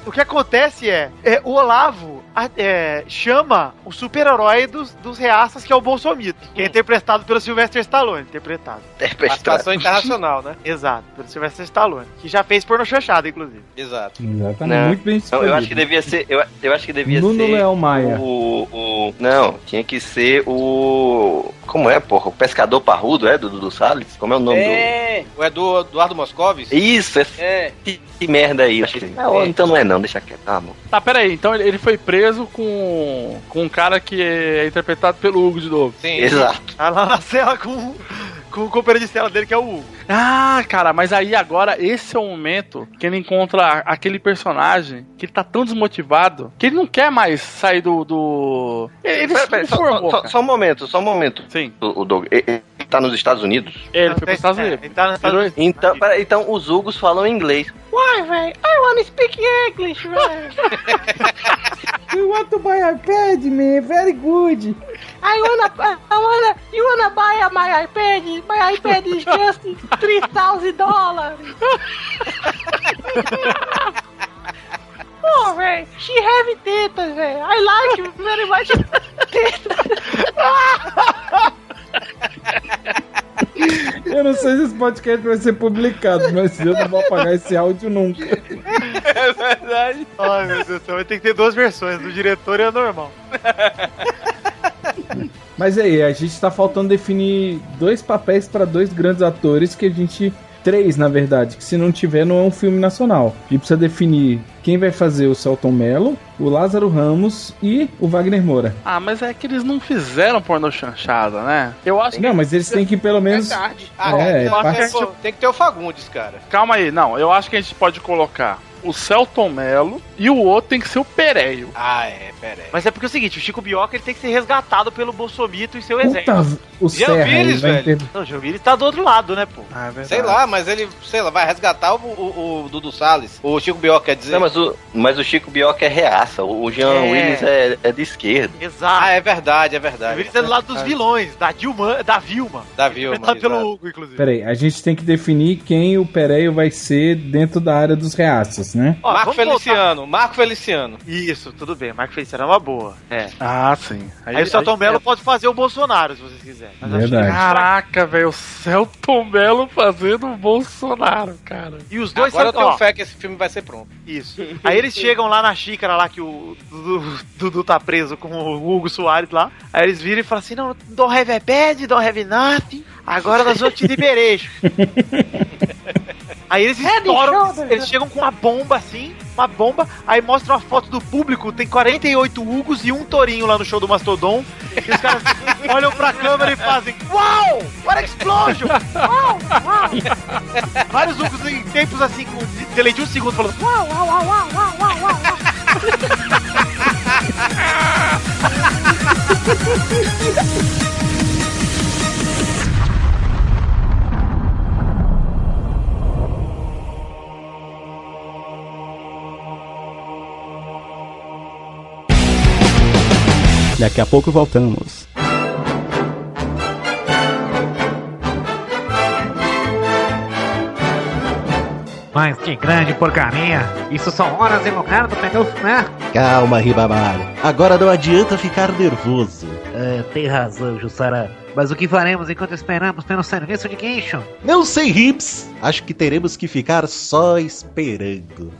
O que acontece é, é o Olavo é, chama o super-herói dos, dos reaças, que é o Bolsomito, que é interpretado pelo Sylvester Stallone, interpretado. Participação internacional, né? *laughs* Exato, pelo Sylvester Stallone, que já fez porno chanchada, inclusive. Exato. Exatamente. Não, Muito bem não, escolhido. eu acho que devia ser. Eu, eu acho que devia Nuno ser. Leão Maia. O, o. Não, tinha que ser o. Como é, porra? O pescador parrudo, é? Do Dudu Salles? Como é o nome É, o Edu, Eduardo Moscovis? do. Isso, esse É. que merda aí. eu achei- Ah, ó, então não é não, deixa quieto. Tá, bom. Tá, peraí, então ele, ele foi preso com, com um cara que é interpretado pelo Hugo de novo. Sim. Exato. Tá lá na cela com, com o companheiro de cela dele, que é o Hugo. Ah, cara, mas aí agora esse é o momento que ele encontra aquele personagem que ele tá tão desmotivado que ele não quer mais sair do. do... Ele, ele Pera, se pera, só, formou, só- cara. só um momento, só um momento. Sim. O, o Doug, tá nos Estados Unidos? Ele foi pros Estados É, Unidos. ele tá nos Estados Unidos. Então, pera, então os Hugos falam inglês. Why, velho? I wanna speak English, velho. *laughs* You want to buy iPad, man? Very good. I wanna, I wanna, you wanna buy my iPad? My iPad is just 3,000 dollars. *laughs* Oh, velho, she have tetas, velho. I like very much *laughs* *laughs* Eu não sei se esse podcast vai ser publicado, mas eu não vou apagar esse áudio nunca. É verdade. Ai, meu Deus do céu. Vai ter que ter duas versões, do diretor e a normal. Mas aí, a gente tá faltando definir dois papéis para dois grandes atores que a gente. Três, na verdade, que se não tiver, não é um filme nacional. A gente precisa definir quem vai fazer o Celton Mello, o Lázaro Ramos e o Wagner Moura. Ah, mas é que eles não fizeram pornô chanchada, né? Eu acho Não, mas eles têm que pelo menos. Ah, É, eu acho que parte- a gente tem que ter o Fagundes, cara. Calma aí, não, eu acho que a gente pode colocar o Celton Mello e o outro tem que ser o Pereio. Ah, é, pera aí. Mas é porque é o seguinte, o Chico Bioca ele tem que ser resgatado pelo Bolsomito e seu Puta, exército. o Serra ele vai ter... Não, o Gilvires tá do outro lado, né, pô? Ah, é Sei lá, mas ele, sei lá, vai resgatar o, o, o Dudu Salles. O Chico Bioca quer dizer. Não, mas o, mas o Chico Bioca é reaça, o Jean É. Willis é, é de esquerda. Exato. Ah, é verdade, é verdade. Gilvires é do lado dos vilões, da Dilma, da Vilma. Da Vilma. Interpretado pelo. Hugo, inclusive. Peraí, a gente tem que definir quem o Pereio vai ser dentro da área dos reaças, né? Ó, Marco Feliciano, Marco Feliciano. Isso, tudo bem. Marco Feliciano é uma boa. É. Ah, sim. Aí, o Celton Mello pode fazer o Bolsonaro, se vocês quiserem. Mas acho que- Verdade. Caraca, velho, o Celton Mello fazendo o Bolsonaro, cara. E os dois Agora eu são- tenho fé que esse filme vai ser pronto. Isso. Aí eles chegam lá na xícara lá que o Dudu, Dudu tá preso com o Hugo Soares lá. Aí eles viram e falam assim: não, don't have a bed, don't have nothing. Agora nós vamos te liberar. *laughs* Aí eles estouram, eles chegam com uma bomba assim, uma bomba, aí mostra uma foto do público, tem 48 Hugos e um tourinho lá no show do Mastodon. E os caras *laughs* olham pra câmera e fazem Uau! What explosion! Uau! Uau! Vários Hugos em tempos assim, com delay de um segundo, falando Uau, uau, uau, uau, uau, uau, uau, uau. *laughs* Daqui a pouco voltamos. Mas que grande porcaria! Isso são horas em lugar do pneu, né? Calma, Ribamar. Agora não adianta ficar nervoso. É, tem razão, Jussara. Mas o que faremos enquanto esperamos pelo serviço de guincho? Não sei, Rips. Acho que teremos que ficar só esperando.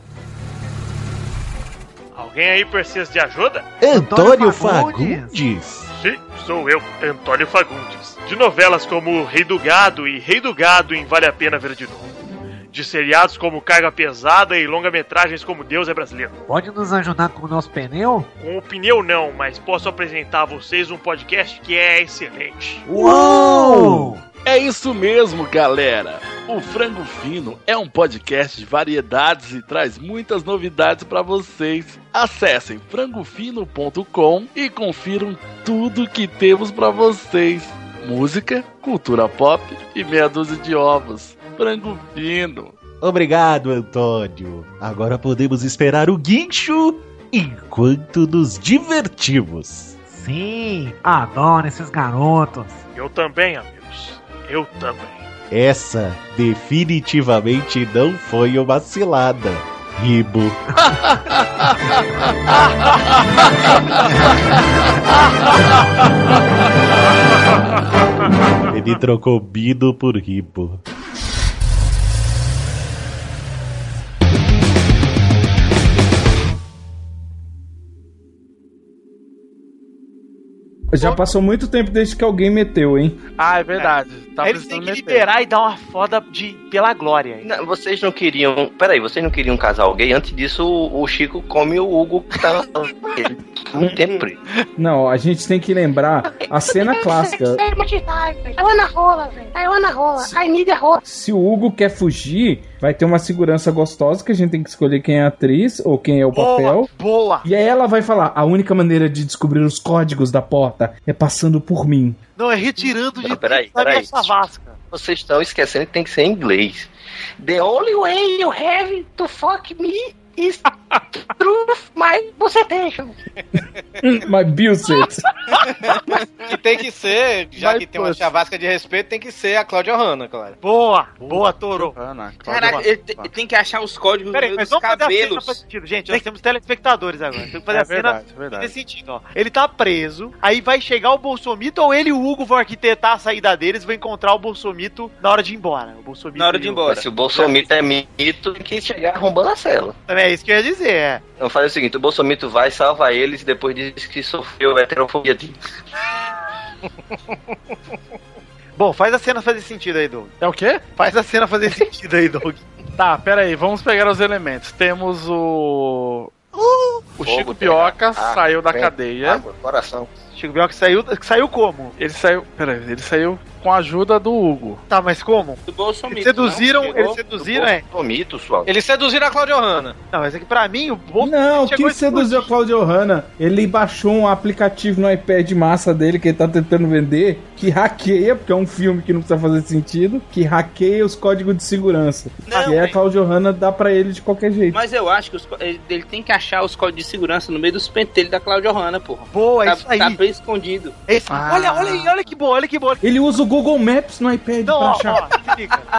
Alguém aí precisa de ajuda? Antônio Fagundes. Fagundes? Sim, sou eu, Antônio Fagundes. De novelas como Rei do Gado e Rei do Gado em Vale a Pena Ver de Novo. De seriados como Carga Pesada e longa-metragens como Deus é Brasileiro. Pode nos ajudar com o nosso pneu? Com o pneu não, mas posso apresentar a vocês um podcast que é excelente. Uou! É isso mesmo, galera. O Frango Fino é um podcast de variedades e traz muitas novidades para vocês. Acessem frangofino.com e confiram tudo que temos para vocês. Música, cultura pop e meia dúzia de ovos. Frango Fino. Obrigado, Antônio. Agora podemos esperar o guincho enquanto nos divertimos. Sim, adoro esses garotos. Eu também, amigos. Eu também. Essa definitivamente não foi uma cilada. Ribo. *laughs* Ele trocou Bido por Ribo. Já passou muito tempo desde que alguém meteu, hein? Ah, é verdade. Tá Aí eles têm que meter. liberar e dar uma foda de, pela glória. Não, vocês não queriam. Peraí, vocês não queriam casal gay? Antes disso, o, o Chico come o Hugo que tá. ele tá um tempo preso. Não, a gente tem que lembrar a cena clássica. I wanna rola, velho. I wanna rola. I need a rola. Se o Hugo quer fugir, vai ter uma segurança gostosa que a gente tem que escolher quem é a atriz ou quem é o papel. Boa! E aí ela vai falar: a única maneira de descobrir os códigos da porta é passando por mim. Não, é retirando de Não, peraí, peraí. Vocês estão esquecendo que tem que ser em inglês. The only way you have to fuck me Truth, mas você deixa. *laughs* Mas Bilset. E tem que ser, já que tem uma chavasca de respeito, tem que ser a Cláudia Hanna, claro. Boa, boa, Toro. Caraca, ele, te- ele tem que achar os códigos Peraí, dos mas vamos fazer a cena cabelos. fazer sentido. Gente, nós temos telespectadores agora. Tem que fazer É a cena verdade, é verdade. fazer sentido, ó. Ele tá preso, aí vai chegar o Bolsomito ou ele e o Hugo vão arquitetar a saída deles e vão encontrar o Bolsomito na hora de ir embora. O Bolsomito Na hora de ir embora. Se o Bolsomito é mito, tem que chegar arrombando a cela. Também é isso que eu ia dizer, é. Então faz o seguinte, o Bolsomito vai, salva eles e depois diz que sofreu heterofobia de *laughs* Bom, faz a cena fazer sentido aí, Doug. É o quê? Faz a cena fazer sentido aí, Doug. *laughs* Tá, pera aí, vamos pegar os elementos. Temos o. O Chico Pioca saiu da cadeia. Água, coração. Chico Bioca saiu, saiu como? Ele saiu. Pera aí, ele saiu com a ajuda do Hugo. Tá, mas como? Do Bolsonaro. Eles seduziram, eles seduziram, é? Bolsomito, sua. Eles seduziram a Cláudia Hanna. Não, mas é que pra mim o Bolsonaro Não, quem a seduziu a Claudio Hanna? Ele baixou um aplicativo no iPad massa dele que ele tá tentando vender, que hackeia, porque é um filme que não precisa fazer sentido, que hackeia os códigos de segurança. Não, e aí a Claudio Hanna dá pra ele de qualquer jeito. Mas eu acho que os ele, tem que achar os códigos de segurança no meio dos pentelhos da Cláudia Hanna, porra. Boa, tá, isso aí. Tá bem escondido. Esse- Olha, olha aí, olha que boa, olha que boa. Ele usa o Google Maps no iPad Não, pra ó, achar.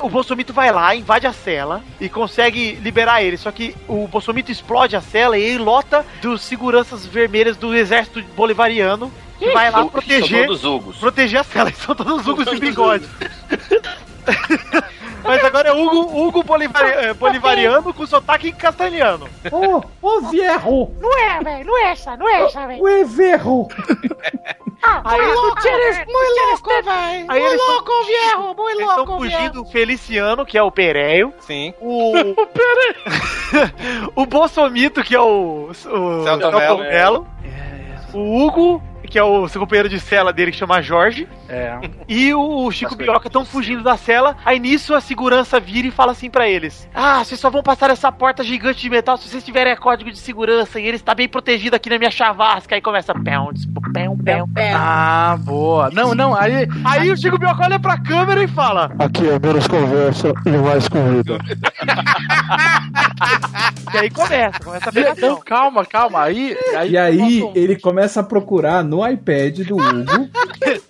ó. O Bolsomito vai lá, invade a cela e consegue liberar ele. Só que o Bolsomito explode a cela e ele lota dos seguranças vermelhas do exército bolivariano que vai lá São proteger, todos Hugos. proteger a cela. *laughs* São todos Hugos de bigode. *laughs* Mas agora é Hugo, Hugo Bolivari- eh, bolivariano com sotaque castelhano. Ô, ô, vierro! Não é, velho, não é essa, não é essa, velho. Ué, verro! *laughs* Ah, Aí muy eles- louco, velho, muy louco, velho. Aí Muy eles tão- louco, viejo, muy Eles estão fugindo viejo. do Feliciano, que é o Pereio. Sim. O. *laughs* o *laughs* Bolsomito, que é o. O Celto Celto Mello. Mello. O Hugo, que é o seu companheiro de cela dele, que chama Jorge. É. E o Chico Bioca estão fugindo da cela. Aí nisso a segurança vira e fala assim pra eles: Ah, vocês só vão passar essa porta gigante de metal se vocês tiverem código de segurança. E ele está bem protegido aqui na minha chavasca. Aí começa. Pão, pão, pão, Ah, boa. Não, não, aí. Aí o Chico Bioca olha pra câmera e fala: Aqui é menos conversa e mais comida. *laughs* E aí começa, começa a Não, pegação. calma, calma. Aí. aí E aí ele começa a procurar no iPad do Hugo.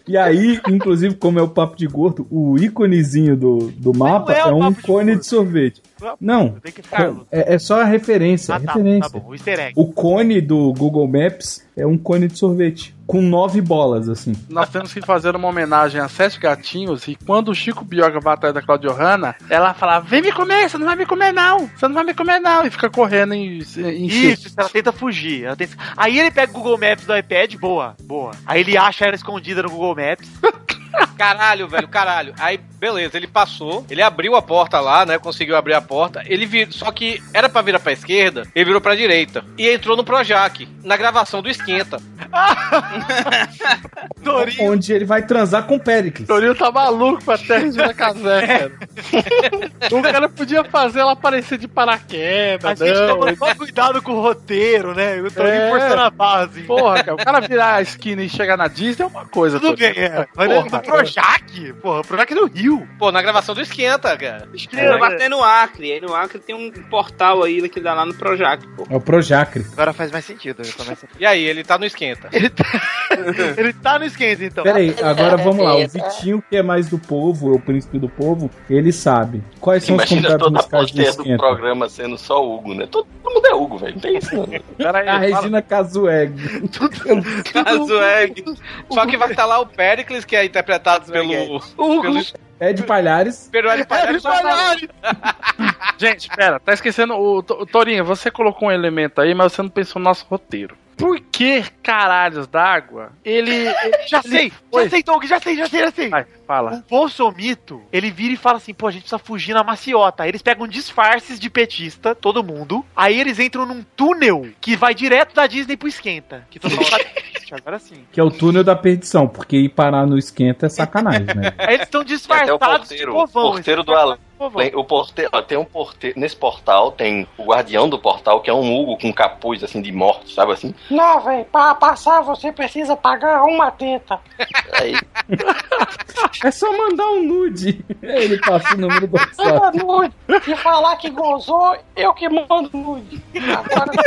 e aí, inclusive, como é o papo de gordo, o íconezinho do, do mapa é é, um de cone gordo. de sorvete. Não, Tem que ficar. é, é só a referência. Ah, tá, referência. tá bom, o easter egg. O cone do Google Maps é um cone de sorvete. Com nove bolas, assim. Nós temos que fazer uma homenagem a Sete Gatinhos e quando o Chico Bioga vai atrás da Claudio Hanna, ela fala: Vem me comer, você não vai me comer, não. Você não vai me comer, não. E fica correndo em, em Isso, ela tenta fugir. ela tenta- Aí ele pega o Google Maps do iPad, boa, boa. Aí ele acha ela escondida no Google Maps. *laughs* Caralho, velho, caralho. Aí, beleza, ele passou, ele abriu a porta lá, né? Conseguiu abrir a porta. Ele vir, só que era pra virar pra esquerda, ele virou pra direita. E entrou no Projac, na gravação do Esquenta. *laughs* Onde ele vai transar com o Pericles. Torinho tá maluco pra terra de Casé, *laughs* cara. o cara podia fazer ela aparecer de paraquedas, A gente não. toma só cuidado com o roteiro, né? Eu tô É. forçando a base. Porra, cara, o cara virar a esquina e chegar na Disney é uma coisa. Tudo Torinho. bem, é. Mas Porra, Projac, porra, o Projac no Rio. Pô, na gravação do Esquenta, cara. É, vai ter no Acre. Aí no Acre tem um portal aí que dá lá no Projac, pô. É o Projacre. Agora faz mais sentido. eu começo a- *laughs* E aí, ele tá no Esquenta. Ele tá *laughs* no esquenta, então. Peraí, agora vamos lá. O Vitinho, que é mais do povo, é o príncipe do povo, ele sabe. Quais são os Imagina convidados toda a musicais do plateia do Esquenta? programa sendo só Hugo, né? Todo mundo é Hugo, velho. Não tem isso, não. Peraí, A Regina Casueg. *laughs* Caso é. Só que vai estar lá o Pericles, que é interpretado pelo. *laughs* pelo Ed Palhares. pelo Hélio Palhares. *laughs* Gente, pera, tá esquecendo. O, o Torinho, você colocou um elemento aí, mas você não pensou no nosso roteiro. Por que caralhos d'água ele. ele- *laughs* Já ele sei, foi- já sei, Doug, já sei, já sei, já sei. Vai, fala. O Bolsomito, ele vira e fala assim, pô, a gente precisa fugir na maciota. Aí eles pegam disfarces de petista, todo mundo. Aí eles entram num túnel que vai direto da Disney pro Esquenta. Que todo mundo sabe. Agora sim. Que é o túnel da perdição, porque ir parar no esquenta é sacanagem, né? *laughs* Eles estão Tem até o disfarçados de porteiro, o povão. porteiro do. Tem, o porte, ó, tem um porte, nesse portal tem o guardião do portal, que é um Hugo com capuz assim de morte, sabe assim? Não, velho, pra passar você precisa pagar uma teta. Aí, É só mandar um nude. Ele passa o número do Manda WhatsApp. nude. E falar que gozou, eu que mando nude. Agora. *laughs*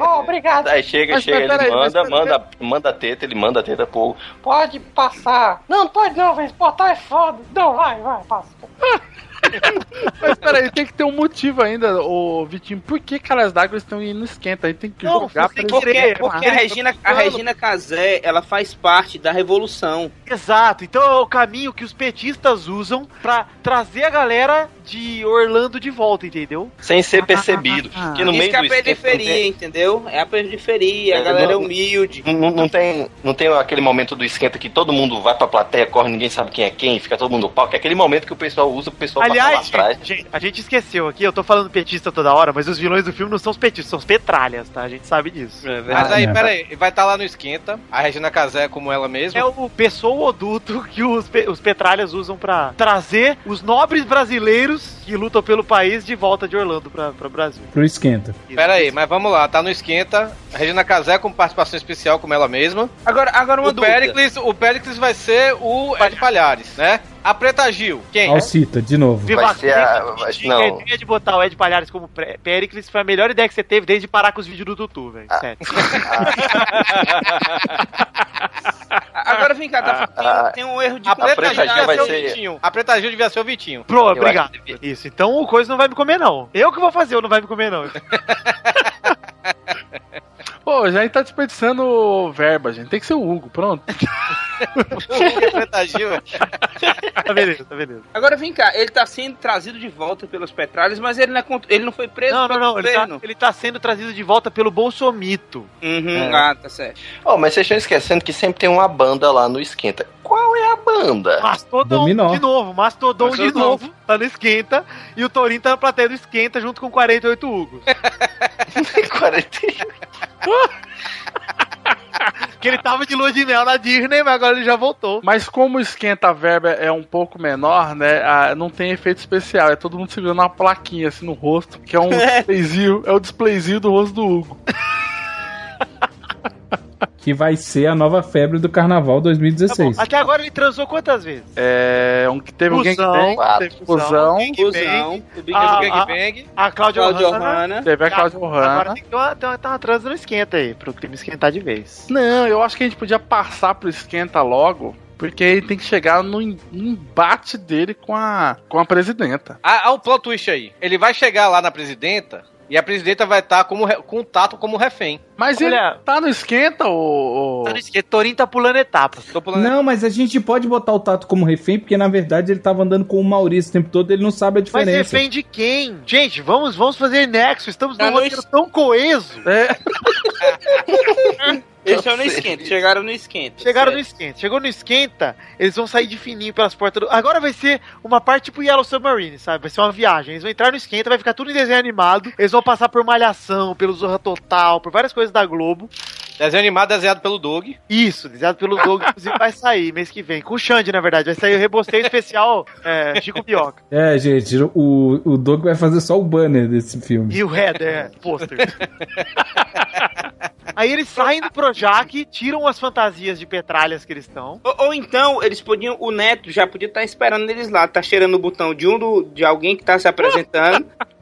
Ó, obrigado. aí chega, Mas, chega, mas, ele mas, manda, peraí. manda, manda a teta, ele manda a teta pro. Pode passar. Não, não pode não, velho. Esse portal é foda. Não, vai, vai, passa. *laughs* Mas peraí, tem que ter um motivo ainda, ô Vitinho. Por que caras d'água estão indo no esquenta? Aí tem que Não, jogar porque, pra eles- porque a Regina, a Regina Casé, ela faz parte da revolução. Exato, então é o caminho que os petistas usam pra trazer a galera de Orlando de volta, entendeu? Sem ser percebido. Porque no Isso meio que é a periferia, tem- entendeu? É a periferia, a É, galera é humilde. Não, não- não tem, não tem aquele momento do esquenta que todo mundo vai pra plateia, corre, ninguém sabe quem é quem, fica todo mundo no palco. É aquele momento que o pessoal usa pro pessoal passar lá Aliás, atrás. gente, a gente esqueceu aqui, eu tô falando petista toda hora, mas os vilões do filme não são os petistas, são os petralhas, tá? A gente sabe disso. Mas aí, pera aí, vai estar lá no esquenta, a Regina Casé como ela mesma. É o pessoa oduto que os, pe- os petralhas usam pra trazer os nobres brasileiros que lutam pelo país de volta de Orlando pra, pra Brasil. Pro esquenta. Pera aí, mas vamos lá, tá no esquenta, a Regina Casé com participação especial como ela mesma. Agora, agora uma o dúvida. Pericles, o Pericles vai ser o Ed Palhares, né? A Preta Gil, quem? Alcita, de novo. Viva Vai ser a- vai- Tinha a não. ideia de botar o Ed Palhares como Pericles foi a melhor ideia que você teve desde parar com os vídeos do Tutu, velho. Sério. *laughs* Agora vem cá, tá, tem, Ah, tem um erro de A Preta, Preta Gil devia vai ser o Vitinho. A Preta Gil devia ser o Vitinho. Pro, Eu obrigado. Isso, então o coisa não vai me comer, não. Eu que vou fazer, eu não vai me comer, não. *laughs* Pô, já tá desperdiçando verba, gente. Tem que ser o Hugo, pronto. *laughs* O Preta Gil. tá beleza, tá beleza. Agora vem cá, ele tá sendo trazido de volta pelos petralhas, mas ele não, é ele não foi preso Não, não, pelo não. Ele tá, governo. ele tá sendo trazido de volta pelo Bolsomito. Uhum, É. Ah, tá certo. Oh, mas vocês estão esquecendo que sempre tem uma banda lá no esquenta. Qual é a banda? Mastodon Dominó. de novo, Mastodon de novo, tá no esquenta, e o Torinho tá na plateia do esquenta junto com 48 Hugos. 40. Que ele tava de lua de mel na Disney, mas agora ele já voltou. Mas como o esquenta a verba é um pouco menor, né? ah, não tem efeito especial. É todo mundo segurando uma plaquinha assim no rosto, que é um *laughs* displayzinho, é o displayzinho do rosto do Hugo. *laughs* Que vai ser a nova febre do carnaval Tá bom, 2016. Até agora ele transou quantas vezes? É. Um que teve alguém que Fusão, tem. teve Fusão. Fusão, o Big Ah, o ah, gangbang. A Cláudia Claudio Ohana. Teve a Cláudia Agora Ohana. tem que ter uma, ter uma, transa no esquenta aí, pro crime esquentar de vez. Não, eu acho que a gente podia passar pro esquenta logo. Porque ele tem que chegar no em- embate dele com a, com a presidenta. Ah, ah, o plot twist aí. Ele vai chegar lá na presidenta e a presidenta vai estar como re- com o Tato como refém. Mas Olha- ele tá no esquenta, ô. ô- Tá no esquenta, Torinho tá pulando etapas. Tô pulando. Não, mas a gente pode botar o Tato como refém, porque na verdade ele tava andando com o Maurício o tempo todo, ele não sabe a Mas diferença. refém de quem? Gente, vamos, vamos fazer nexo. Estamos Tá num roteiro tão coeso. É, *laughs* Eles estão no esquenta, chegaram no esquenta. Chegaram no certo. esquenta. Chegou no esquenta, eles vão sair de fininho pelas portas do. Agora vai ser uma parte tipo Yellow Submarine, sabe? Vai ser uma viagem. Eles vão entrar no esquenta, vai ficar tudo em desenho animado. Eles vão passar por Malhação, pelo Zorra Total, por várias coisas da Globo. Desenho animado desenhado pelo Doug. Isso, desenhado pelo Doug, *laughs* inclusive vai sair mês que vem. Com o Xande, na verdade. Vai sair o rebosteio especial é, Chico Bioca. É, gente, o, o Doug vai fazer só o banner desse filme. E o header, é, pôster. *laughs* Aí eles saem do Projac, tiram as fantasias de petralhas que eles estão. Ou, ou então, eles podiam, o Neto já podia estar esperando eles lá, tá cheirando o botão de um do, de alguém que tá se apresentando. *laughs*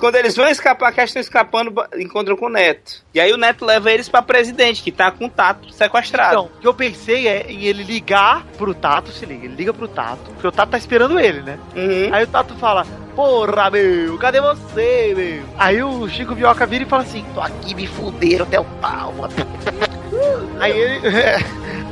Quando eles vão escapar, que eles estão escapando, encontram com o Neto. E aí o Neto leva eles pra presidente, que tá com o Tato sequestrado. Então, o que eu pensei é em ele ligar pro Tato, se liga, ele liga pro Tato, porque o Tato tá esperando ele, né? Uhum. Aí o Tato fala, porra, meu, cadê você, meu? Aí o Chico Bioca vira e fala assim, tô aqui, me fuderam até o pau. *laughs* Aí ele...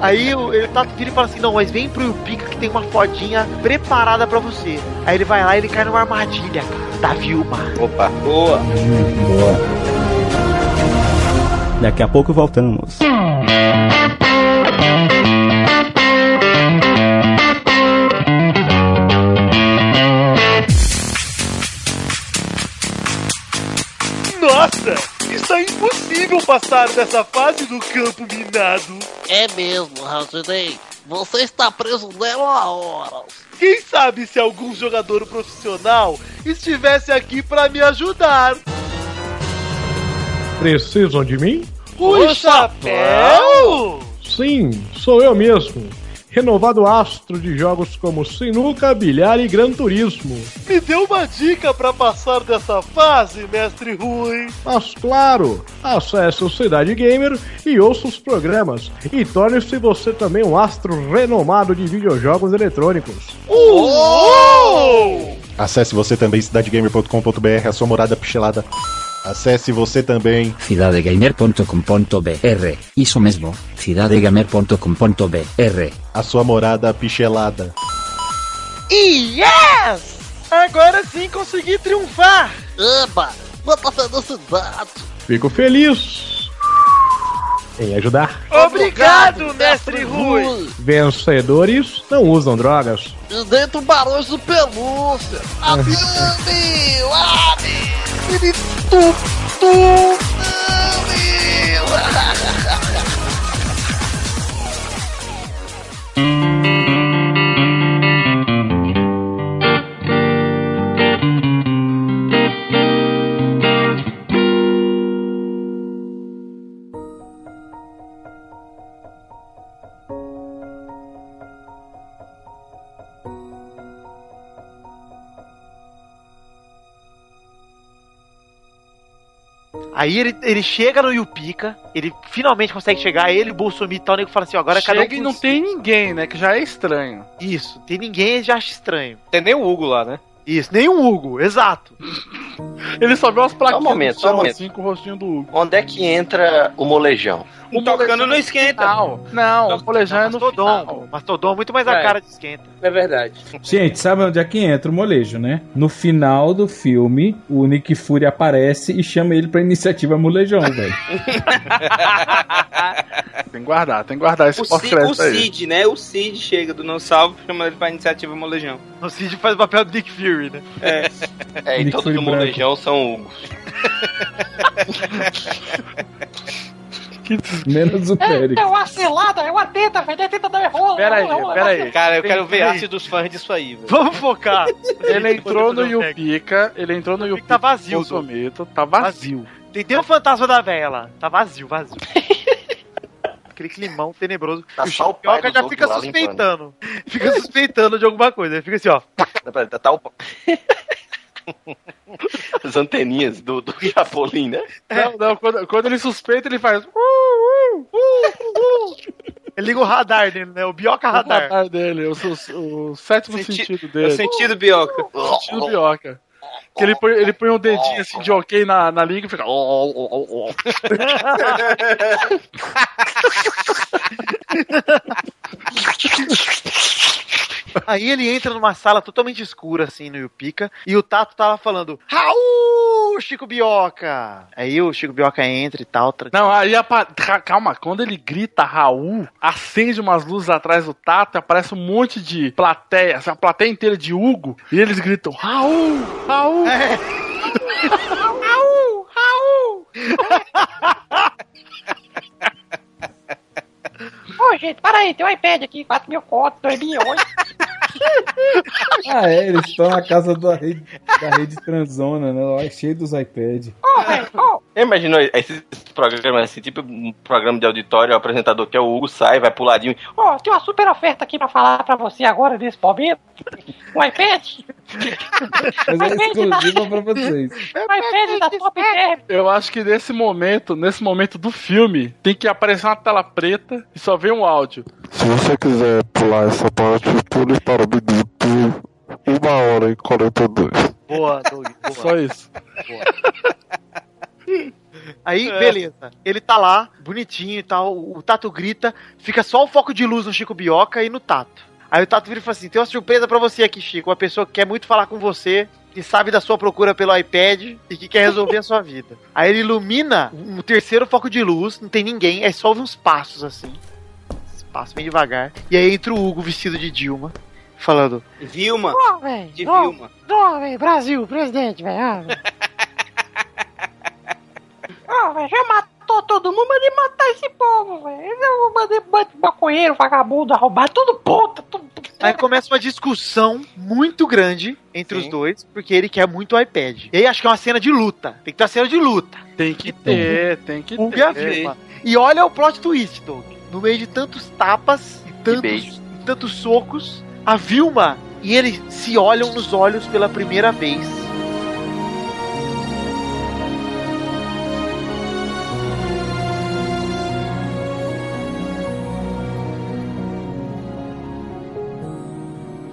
Aí o, ele, Tato vira e fala assim, não, mas vem pro Pica que tem uma fodinha preparada pra você. Aí ele vai lá e ele cai numa armadilha, cara, da Vilma. Opa. Boa. Boa. Daqui a pouco voltamos. Impossível passar dessa fase do campo minado. É mesmo, Raulzidei. Você está preso nela há horas. Quem sabe se algum jogador profissional estivesse aqui pra me ajudar? Precisam de mim? O chapéu? Sim, sou eu mesmo. Renovado astro de jogos como Sinuca, Bilhar e Gran Turismo. Me dê uma dica pra passar dessa fase, mestre Rui. Mas claro, acesse o Cidade Gamer e ouça os programas. E torne-se você também um astro renomado de videojogos eletrônicos. Uou! Acesse você também cidadegamer.com.br, a sua morada pichelada. Acesse você também. cidadegamer.com.br Isso mesmo, cidadegamer.com.br A sua morada pichelada. Yes! Agora sim consegui triunfar! Eba, quanta felicidade. Fico feliz em ajudar. Obrigado, mestre Rui! Vencedores não usam drogas. E dentro barões do pelúcia. *laughs* Amigo, amigo, tu, tu, Aí ele, ele chega no Yupika, ele finalmente consegue chegar, ele, o Bolsonaro e tal, o nego fala assim, ó, agora cada um Chega e não si. tem ninguém, né? Que já é estranho. Isso, tem ninguém, ele já acha estranho. Tem nem o Hugo lá, né? Isso, nem um Hugo, exato. Ele só vê umas plaquinhas Só um momento, no só um momento. assim com o rostinho do Hugo. Onde é que entra o molejão? O Tocando no esquenta. Não, não, o molejão é no Mastodon, final. Mastodon é muito mais a É. cara de esquenta. É verdade. Gente, sabe onde é que entra o molejo, né? No final do filme, o Nick Fury aparece e chama ele pra iniciativa molejão, velho. *laughs* Tem que guardar, tem que guardar esse O, Cid, o. Cid, né? O Cid chega do Não Salvo chamando ele pra iniciativa Molejão. O Cid faz o papel do Nick Fury, né? É. É, e Nick todos Fury do molejão são Hugo. *laughs* Menos o Pérez. É uma selada, é uma teta, velho. É teta da rola. Pera aí, é uma- pera aí. Cara, eu quero ver a Peraí. arte dos fãs disso aí, velho. Vamos focar. Ele entrou no Yupika, ele entrou no Yupika tá vazio, Bolsomito, tá vazio. Tem, tem o fantasma da lá. Tá vazio, vazio. *laughs* Aquele climão tenebroso. Tá o do já fica suspeitando. Fica *laughs* suspeitando de alguma coisa. Ele fica assim, ó. Peraí, *laughs* Tá o... *laughs* As anteninhas do, do Chapolin, né? Não, não, quando, quando ele suspeita, ele faz. "Uh, uh, uh, uh". Ele liga o radar dele, né? O Bioca O radar. radar dele, o, o- o sétimo Senti- sentido É o dele. sentido bioca. O sentido bioca. Que ele põe, ele põe um dedinho assim de ok na, na língua e fica. *laughs* *laughs* Aí ele entra numa sala totalmente escura, assim, no Yupika, e o Tato tava falando, Raul, Chico Bioca! Aí o Chico Bioca entra e tal. tra- Não, aí apa... calma, quando ele grita Raul, acende umas luzes atrás do Tato e aparece um monte de plateia, assim, a plateia inteira de Hugo, e eles gritam Raul, Raul. Raul, Raul. *laughs* Ô, gente, para aí, tem um iPad aqui, 4 mil contos, 2008. *laughs* Ah, é, eles estão na casa da rede, da rede transona, né? Lá, cheio dos iPads. Ô, velho, ô. Eu imagino esses programas assim, tipo um programa de auditório, o apresentador que é o Hugo sai, vai pro ladinho. Ó, tem uma super oferta aqui pra falar pra você agora, nesse momento. Um iPad. Mas é exclusiva pra vocês. Um iPad da Top Term. Eu acho que nesse momento, nesse momento do filme, tem que aparecer uma tela preta e só vem um áudio. Se você quiser pular essa parte, pule para o minuto 1 hora e 42. Boa, Doug, *laughs* boa. Só isso. Aí, beleza. Ele tá lá, bonitinho e tal. O Tato grita, fica só o foco de luz no Chico Bioca e no Tato. Aí o Tato vira e fala assim: tem uma surpresa pra você aqui, Chico. Uma pessoa que quer muito falar com você, que sabe da sua procura pelo iPad e que quer resolver a sua vida. Aí ele ilumina o terceiro foco de luz, não tem ninguém, é só uns passos assim. Passo bem devagar. E aí entra o Hugo vestido de Dilma, falando: Vilma. Ó, velho. De ó, Vilma. Ó, velho, Brasil, presidente, velho. Ó, velho, já matou todo mundo, mandei matar esse povo, velho. Eu mandei mandei maconheiro, vagabundo, arrombar, tudo puta, tudo Aí começa uma discussão muito grande entre os dois, porque ele quer muito o iPad. E aí acho que é uma cena de luta. Tem que ter uma cena de luta. Tem que ter, tem que Hugo e a ter. Vilma. E olha o plot twist, Doug. No meio de tantos tapas e tantos, e tantos socos, a Vilma e ele se olham nos olhos pela primeira vez.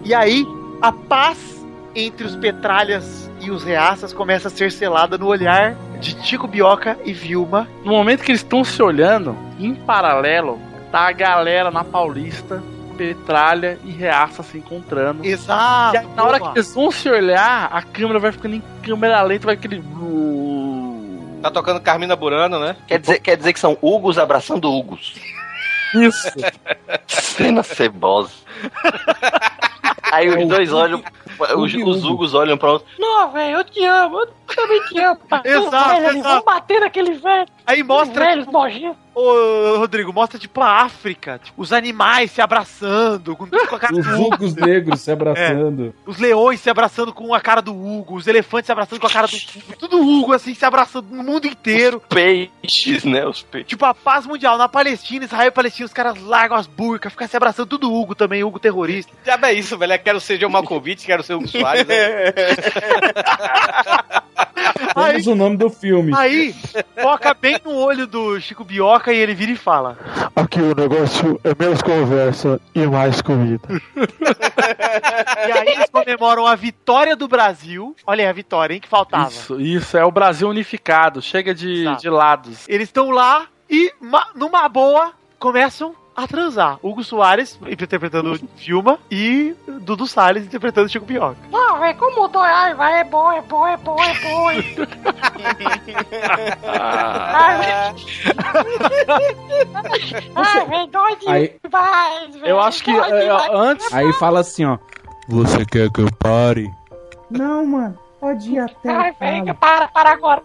E aí, a paz entre os petralhas e os reaças começa a ser selada no olhar de Tico Bioca e Vilma. No momento que eles estão se olhando, em paralelo, tá a galera na Paulista, Petralha e Reaça se encontrando. Exato! E aí, na hora que eles vão se olhar, a câmera vai ficando em câmera lenta, vai aquele. Tá tocando Carmina Burano, né? Quer dizer, quer dizer que são Hugos abraçando Hugos. Isso. *laughs* Cena cebosa. Aí os dois olham, os, os Hugos olham pra outro. Não, velho, eu te amo, eu também te amo. *laughs* Exato, velho, exato. Vamos bater naquele velho. Aí mostra. Velhos nojentos. Ô, Rodrigo, mostra tipo a África, tipo, os animais se abraçando, com, com a cara Os do Hugo. vulgos negros se abraçando. Os leões se abraçando com a cara do Hugo, os elefantes se abraçando com a cara do Hugo, *laughs* tudo Hugo assim se abraçando no mundo inteiro. Peixes, né? Os peixes. Tipo, a paz mundial na Palestina, Israel e Palestina, os caras largam as burcas, ficam se abraçando, tudo Hugo também, Hugo terrorista. Já é isso, velho. Eu quero ser John Malkovich, quero ser o Soares. né? *laughs* Temos o nome do filme. Aí, foca bem no olho do Chico Bioca e ele vira e fala: Aqui o negócio é menos conversa e mais comida. E aí eles comemoram a vitória do Brasil. Olha aí a vitória, hein, que faltava. Isso, isso, é o Brasil unificado. Chega de, Exato. de lados. Eles estão lá e, ma- numa boa, começam a transar. Hugo Soares interpretando Filma e Dudu Salles interpretando Chico Bioca. Não, velho, como o vai, é bom, é bom, é bom, é bom. Ai, Ai, velho, demais, velho. Eu acho que é, demais. antes. Aí fala assim, ó. Você quer que eu pare? Não, mano. Pode ir até. Ai, a casa. velho, para, para agora?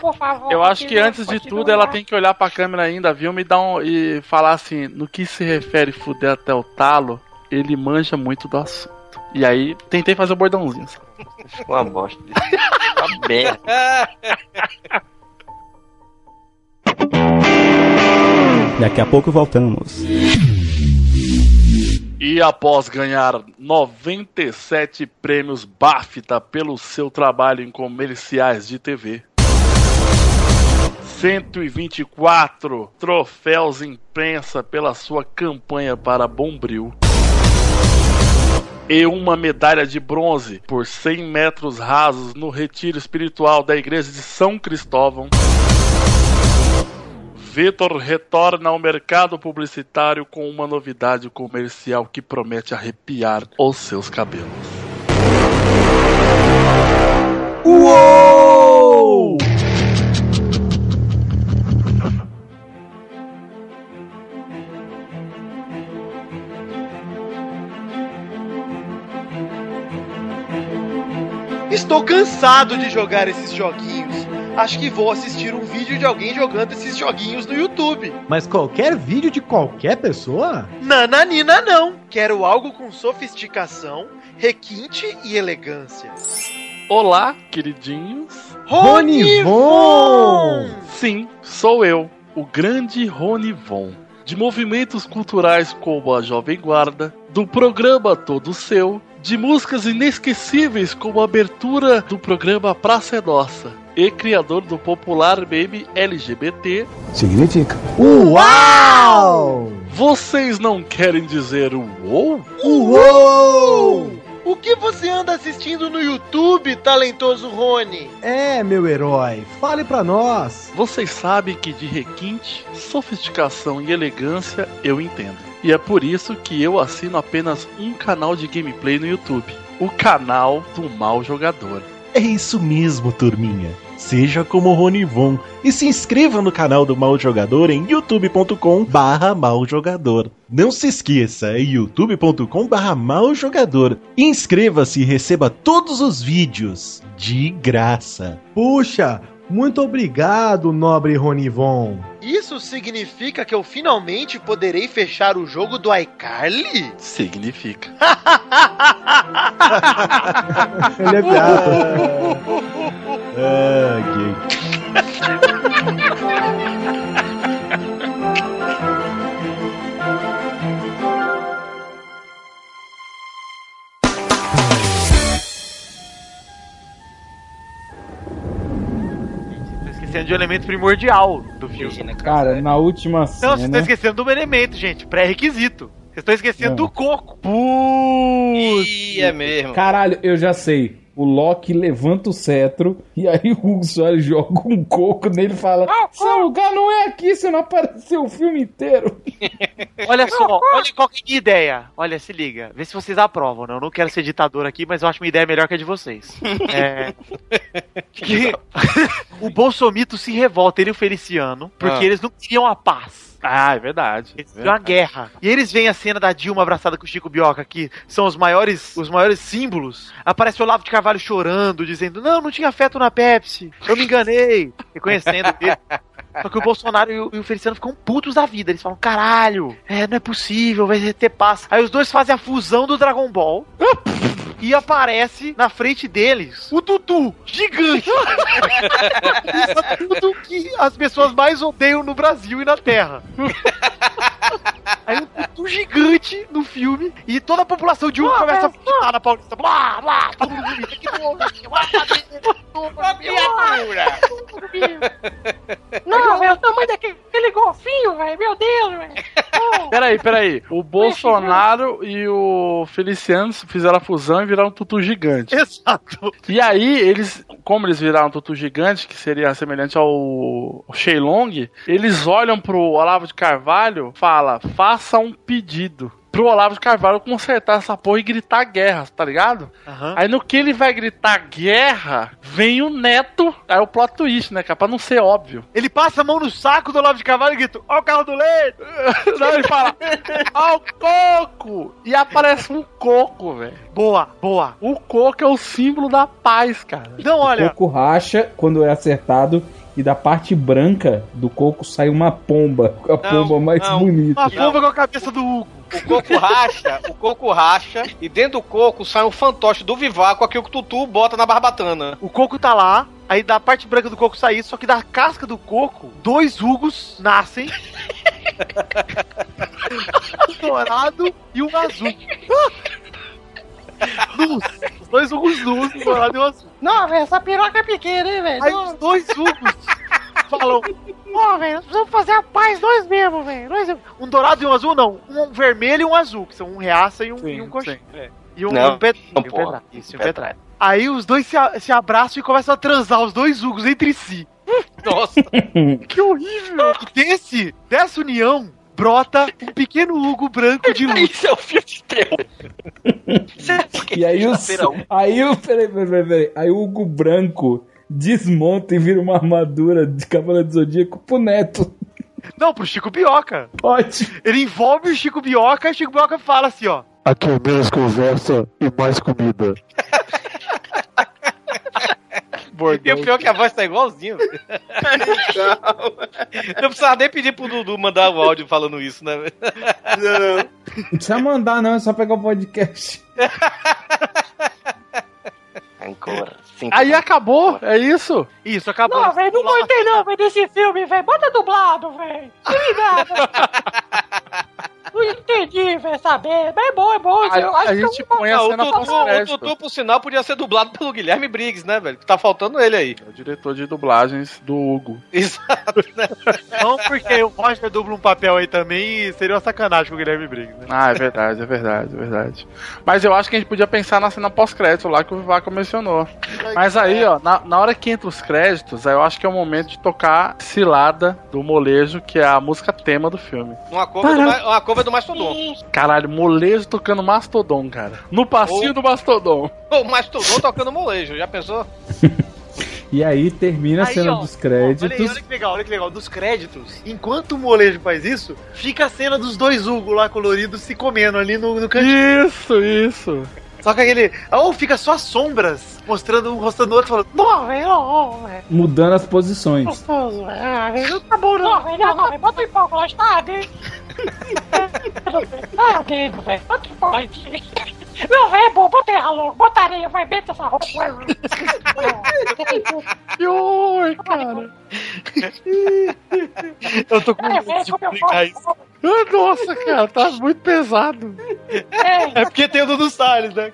Por favor. Eu acho que antes de tudo ela tem que olhar pra câmera ainda, viu? Me dar um, e falar assim, no que se refere fuder até o talo, ele manja muito do assunto. E aí, tentei fazer o bordãozinho. sabe? Ficou uma bosta. Uma *laughs* merda. Daqui a pouco voltamos. E após ganhar 97 prêmios BAFTA pelo seu trabalho em comerciais de TV, 124 troféus imprensa pela sua campanha para Bombril, e uma medalha de bronze por 100 metros rasos no retiro espiritual da igreja de São Cristóvão. Vitor retorna ao mercado publicitário com uma novidade comercial que promete arrepiar os seus cabelos. Uou! Estou cansado de jogar esses joguinhos. Acho que vou assistir um vídeo de alguém jogando esses joguinhos no YouTube. Mas qualquer vídeo de qualquer pessoa? Nananina não. Quero algo com sofisticação, requinte e elegância. Olá, queridinhos. Ronivon! Sim, sou eu, o grande Ronivon. De movimentos culturais como a Jovem Guarda, do programa Todo Seu, de músicas inesquecíveis como a abertura do programa Praça é Nossa, e criador do popular meme LGBT. Significa. Uau! Vocês não querem dizer uou? Uou! O que você anda assistindo no YouTube, talentoso Rony? É, meu herói, fale pra nós. Vocês sabem que de requinte, sofisticação e elegância eu entendo. E é por isso que eu assino apenas um canal de gameplay no YouTube. O canal do Mal Jogador. É isso mesmo, turminha. Seja como o Ronivon e se inscreva no canal do Mal Jogador em youtube.com barra maljogador. Não se esqueça, é youtube.com barra maljogador. Inscreva-se e receba todos os vídeos de graça. Puxa, muito obrigado, nobre Ronivon. Isso significa que eu finalmente poderei fechar o jogo do iCarly? Significa. *laughs* Ele é. *laughs* Ah, gay. Tô esquecendo de um elemento primordial do filme. Cara, na última Não, vocês cena. estão esquecendo de um elemento, gente. Pré-requisito. Vocês estão esquecendo Não. do coco. Ih, é mesmo. Caralho, eu já sei. O Loki levanta o cetro e aí o Hugo Soares joga um coco nele e fala: Seu lugar não é aqui, você não apareceu o filme inteiro. *laughs* Olha só, olha qual que é a minha ideia. Olha, se liga. Vê se vocês aprovam, né? Eu não quero ser ditador aqui, mas eu acho uma ideia melhor que a de vocês. *laughs* É. que *laughs* o Bolsomito se revolta, ele e o Feliciano, porque Ah. eles não queriam a paz. Ah, é verdade. Eles queriam a guerra. E eles veem a cena da Dilma abraçada com o Chico Bioca, que são os maiores, os maiores símbolos. Aparece o Olavo de Carvalho chorando, dizendo: Não, não tinha afeto na Pepsi. Eu me enganei. *laughs* Reconhecendo ele. Só que o Bolsonaro e o, e o Feliciano ficam putos da vida. Eles falam: caralho, é, não é possível, vai ter paz. Aí os dois fazem a fusão do Dragon Ball. *laughs* E aparece na frente deles o Tutu, gigante. Tudo que as pessoas mais odeiam no Brasil e na Terra. *laughs* Aí um tutu gigante no filme e toda a população de um começa a vomitar na Paulista. Blá, blá, todo mundo vomita. Que Não, velho, o tamanho daquele aquele golfinho, velho. Meu Deus, velho. Oh. Peraí, peraí. O Bolsonaro e o Feliciano fizeram a fusão e viraram um tutu gigante. Exato. E aí, eles, como eles viraram um tutu gigante, que seria semelhante ao Shenlong, eles olham pro Olavo de Carvalho fala, faça um pedido. Pro Olavo de Carvalho consertar essa porra e gritar guerra, tá ligado? Aí no que ele vai gritar guerra, vem o neto. Aí o plot twist, né, cara? Pra não ser óbvio. Ele passa a mão no saco do Olavo de Carvalho e grita: Ó o carro do leite! *laughs* Não, ele fala: Ó o coco! E aparece um coco, velho. Boa, boa. O coco é o símbolo da paz, cara. Não, O coco racha quando é acertado e da parte branca do coco sai uma pomba. A pomba mais não. bonita. Uma pomba com a cabeça do Hugo. O coco racha, o coco racha, e dentro do coco sai um fantoche do Vivaco, aquilo que o Tutu bota na barbatana. O coco tá lá, aí da parte branca do coco sai isso, só que da casca do coco, dois Hugos nascem. um *laughs* *laughs* dourado e um azul. *laughs* Nus. Os dois Hugos nus, um dourado e um azul. Não, velho, essa piroca é pequena, hein, velho. Aí Não. os dois Hugos falam: Ó, velho, nós precisamos fazer a paz dois mesmo, velho. Dois... um dourado e um azul, não. Um vermelho e um azul, que são um reaça e um, e um coxinha. E um, Não, um pet- não, um. Isso, e um. Aí os dois se, a- se abraçam e começam a transar, os dois Hugos entre si. Nossa. *laughs* que horrível! E desse, dessa união, brota um pequeno Hugo branco de *laughs* luz. Isso é o filme de terror. *laughs* E aí o. Um. Aí o. Peraí, peraí, peraí, peraí. Aí o Hugo Branco desmonta e vira uma armadura de Cavaleiro do Zodíaco pro neto. Não, pro Chico Bioca. Pode. Ele envolve o Chico Bioca e o Chico Bioca fala assim, ó. Aqui é menos conversa e mais comida. *laughs* E o pior é que a voz tá igualzinho. Não precisava nem pedir pro Dudu mandar o áudio falando isso, né? velho? Não precisa mandar, não, é só pegar o podcast. Ancora. Aí acabou, é isso? Isso, acabou. Não, velho, não gostei não, velho, desse filme, velho. Bota dublado, velho. *laughs* Não entendi, velho, saber. Mas é bom, é bom. A- eu acho a que gente vou- põe a Não, o cena Tutu, o Tutu, por sinal, podia ser dublado pelo Guilherme Briggs, né, velho? Tá faltando ele aí. É o diretor de dublagens do Hugo. Exato, né? *laughs* Não, porque o Roger dubla um papel aí também e seria uma sacanagem com o Guilherme Briggs, né? Ah, é verdade, é verdade, é verdade. Mas eu acho que a gente podia pensar na cena pós-crédito lá que o Vivaco mencionou. Mas aí, ó, na, na hora que entra os créditos, aí eu acho que é o momento de tocar Cilada do Molejo, que é a música tema do filme. Uma do, Ma- uma cover do Mastodon. Caralho, Molejo tocando Mastodon, cara. No passinho Ô. do Mastodon. O Mastodon tocando molejo, já pensou? *laughs* E aí termina a Aí, cena ó, dos Olha, aí, créditos. olha que legal, olha que legal. Dos créditos, enquanto o molejo faz isso, fica a cena dos dois Hugo lá coloridos se comendo ali no, no cantinho. Isso, isso. Só que aquele. Ou fica só as sombras, mostrando um rosto do outro, falando. Não, velho, não, velho. Mudando as posições. Gostoso, velho. Velho, não tá bom, não, velho. Não, velho. Bota o lá, está dentro. Tá dentro, velho. Bota o aí. Não, velho, é bom. Bota aí, logo. Bota areia, vai, meta essa roupa. *laughs* Oi, cara. Eu tô com É, medo de isso. Ah, Nossa, cara, tá muito pesado. É porque tem o Dudu Salles, né?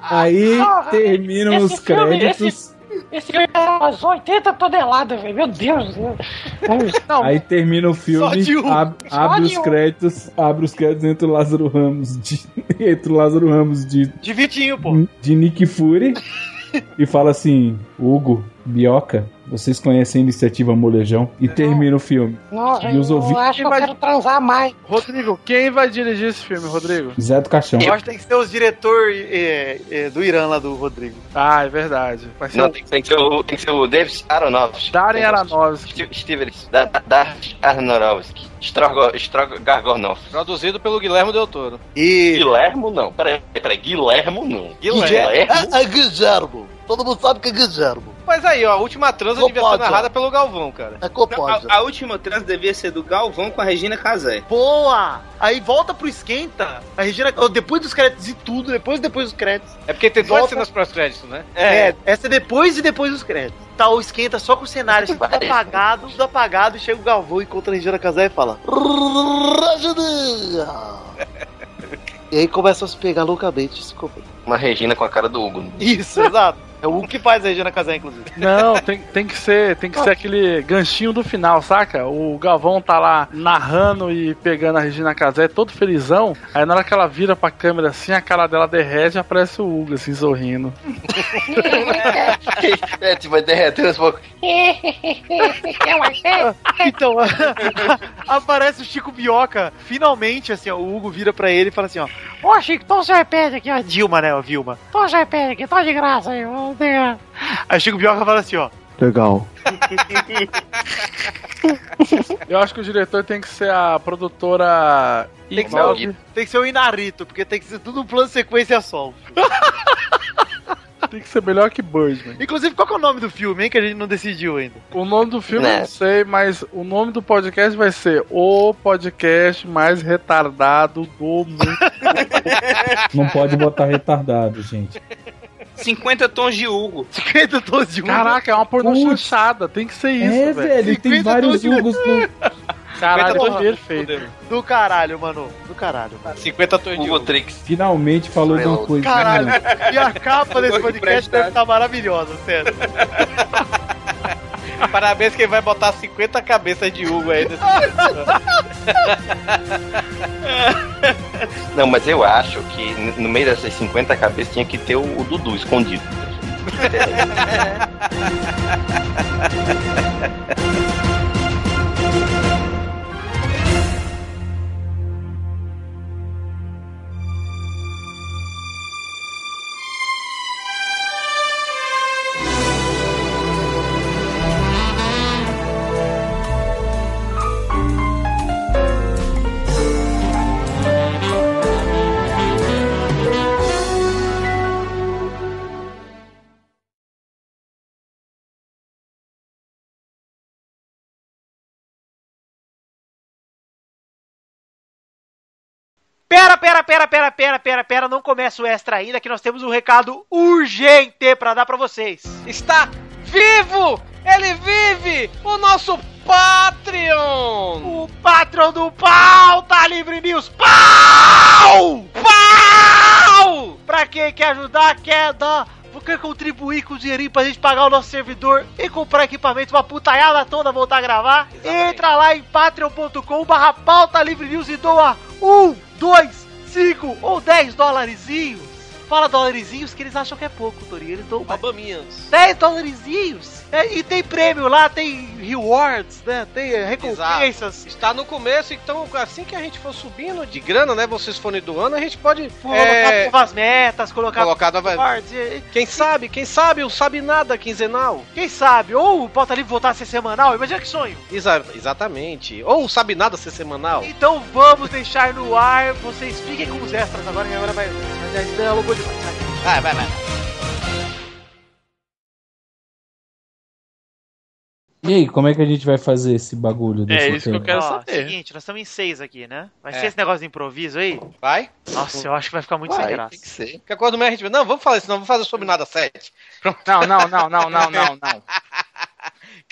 Aí terminam esse os filme, créditos. Esse filme é umas 80 toneladas, velho. Meu Deus. Deus. *laughs* Aí termina o filme, de um. ab- Só abre de os um. créditos, abre os créditos entre o Lázaro Ramos de, *laughs* entre o Lázaro Ramos de, De Vitinho, pô. de Nick Fury *laughs* e fala assim: Hugo, Bioca, vocês conhecem a iniciativa Molejão? E termina o filme. Não, E os eu ouvintes. acho que eu quero transar mais. Rodrigo, quem vai dirigir esse filme, Rodrigo? Zé do Caixão. Eu acho que tem que ser os diretor é, é, do Irã lá do Rodrigo. Ah, é verdade. Vai ser Não, o tem, tem que ser o, tem que ser o David Aronofsky. Darren Aronofsky. Steven da, da Aronofsky. Strogo, Strogo Gargonoff. Produzido pelo Guilherme Del Toro. E. Guilhermo não. Peraí, peraí. Guilhermo não. Guilherme. É, é Guilhermo. Todo mundo sabe que é Guilhermo. Mas aí, ó, a última transa devia ser Copódia. narrada pelo Galvão, cara. É copódia. A, a última trans devia ser do Galvão com a Regina Casé. Boa! Aí volta pro esquenta. A Regina. Depois dos créditos e tudo, depois depois dos créditos. É porque tem duas Volta- cenas pós-créditos, né? É. essa é depois e depois dos créditos. Tá o esquenta só com o cenário assim, tudo apagado, tudo apagado, e chega o Galvão, encontra a Regina Casé e fala. *laughs* E aí começam a se pegar loucamente. Comer. Uma Regina com a cara do Hugo. Isso, exato. É o Hugo que faz a Regina Casé, inclusive. Não, tem, tem que ser, tem que ser aquele ganchinho do final, saca? O Galvão tá lá narrando e pegando a Regina Casé todo felizão. Aí na hora que ela vira pra câmera assim, a cara dela derrete e aparece o Hugo assim sorrindo. é, tipo, vai derretendo *laughs* um pouco. Então, *laughs* aparece o Chico Bioca. Finalmente, assim, ó, o Hugo vira pra ele e fala assim, ó. Ô, Chico, toma seu iPad aqui, ó. Dilma, né, ó, Vilma. Toma seu iPad aqui, tá de graça aí. Vamos pegar. Aí o Chico Bioca fala assim, ó. Legal. *laughs* Eu acho que o diretor tem que ser a produtora Tem que, ser o, tem que ser o Inarito, porque tem que ser tudo um plano sequência só. *laughs* Tem que ser melhor que Birdman. Inclusive, qual que é o nome do filme, hein, que a gente não decidiu ainda? O nome do filme eu Né. não sei, mas o nome do podcast vai ser O Podcast Mais Retardado do Mundo. Não pode botar retardado, gente. 50 tons de Hugo. *laughs* 50 tons de Hugo. Caraca, é uma pornô chanchada. Tem que ser isso, É, velho. velho, tem vários Hugos no. Caralho, tons de- *laughs* perfeito. Do caralho, mano. Do caralho. 50 tons de Hugo Trix. Finalmente falou de uma coisa. Caralho, né? *laughs* e a capa desse podcast deve estar maravilhosa, sério. *laughs* Parabéns que ele vai botar 50 cabeças de Hugo aí nesse Não, mas eu acho que no meio dessas 50 cabeças tinha que ter o, o Dudu escondido. *laughs* *laughs* Pera, pera, pera, pera, pera, pera, pera, não começa o extra ainda, que nós temos um recado urgente pra dar pra vocês. Está vivo! Ele vive! O nosso Patreon! O Patreon do Pauta Livre News! Pau! Pau! Pra quem quer ajudar, quer dar, quer contribuir com o dinheirinho pra gente pagar o nosso servidor e comprar equipamento, uma putaiada toda voltar a gravar, entra lá em patreon.com barra Pauta Livre News e doa um, dois, cinco ou dez dólarezinhos. fala dolarizinhos que eles acham que é pouco, Torinho. Eles dão Obaminhas. 10 dolarizinhos. É, e tem prêmio lá, tem rewards, né? Tem recompensas. Está no começo, então assim que a gente for subindo de grana, né? Vocês forem doando, a gente pode Colocar é, novas metas, colocar, colocar nova- rewards. e- Quem sabe, quem sabe o Sabe Nada quinzenal. Quem sabe? Ou o Pauta Livre voltar a ser semanal, imagina que sonho. Exa- exatamente. Ou o Sabe Nada ser semanal. Então vamos deixar no ar, vocês fiquem com os extras agora, que agora vai. Já está alugou demais. Vai, vai, vai. E aí, como é que a gente vai fazer esse bagulho desse tema? Ó, Seguinte, nós estamos em seis aqui, né? Vai É. ser esse negócio de improviso aí? Vai? Nossa, eu acho que vai ficar muito sem graça. Tem que ser. Qualquer coisa do meio a gente... Não, vamos fazer isso, não. Vamos fazer sobre nada sete. Não, não, não, não, não, não, não. *laughs*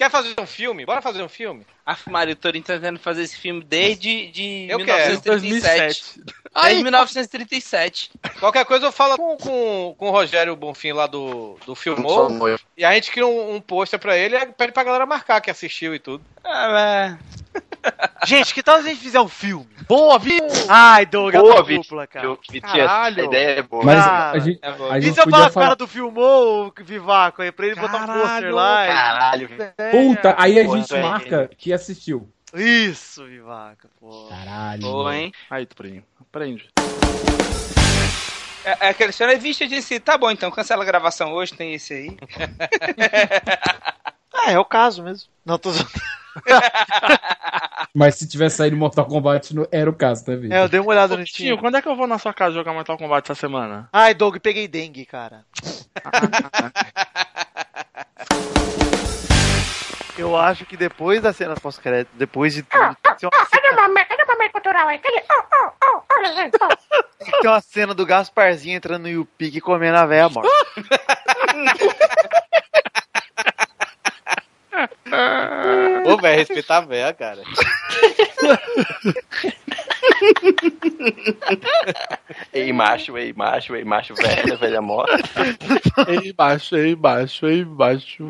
Quer fazer um filme? Bora fazer um filme? A Mário, o Torinho tá tentando fazer esse filme desde de Eu quero. 1937. Desde 1937. Qualquer coisa eu falo com, com, com o Rogério Bonfim lá do, do Filmou. E a gente cria um, um pôster pra ele e pede pra galera marcar que assistiu e tudo. Ah, *laughs* Gente, que tal se a gente fizer um filme? Boa, Vitor! Ai, Doug, Boa, a dupla, cara. Eu- Vitinho, essa ideia é boa. Mas Cara, a gente, é a E gente se eu falar com o cara do Filmou, o Vivaco aí, pra ele botar um pôster lá? e- Caralho, Puta, aí a gente marca que assistiu. Isso, Vivaco, pô. Caralho. Boa, hein? Aí, Torinho, aprende. É, é aquele senhor é visto e disse: tá bom, então cancela a gravação hoje, tem esse aí. *laughs* É, é o caso mesmo. Não, tô zoando. *laughs* Mas se tivesse saído Mortal Kombat, não era o caso, né, Vitor? É, eu dei uma olhada no Steam. quando é que eu vou na sua casa jogar Mortal Kombat essa semana? Ai, Doug, peguei dengue, cara. *laughs* Eu acho que depois da cena pós-crédito, depois de tudo, tem uma cena do Gasparzinho entrando no Yupi e comendo a véia morta. *laughs* *laughs* Ô, velho, respeitar a véia, cara. *laughs* Ei, macho, ei, macho, ei, macho, velha, velha morta. Ei, baixo, ei, baixo, ei, baixo.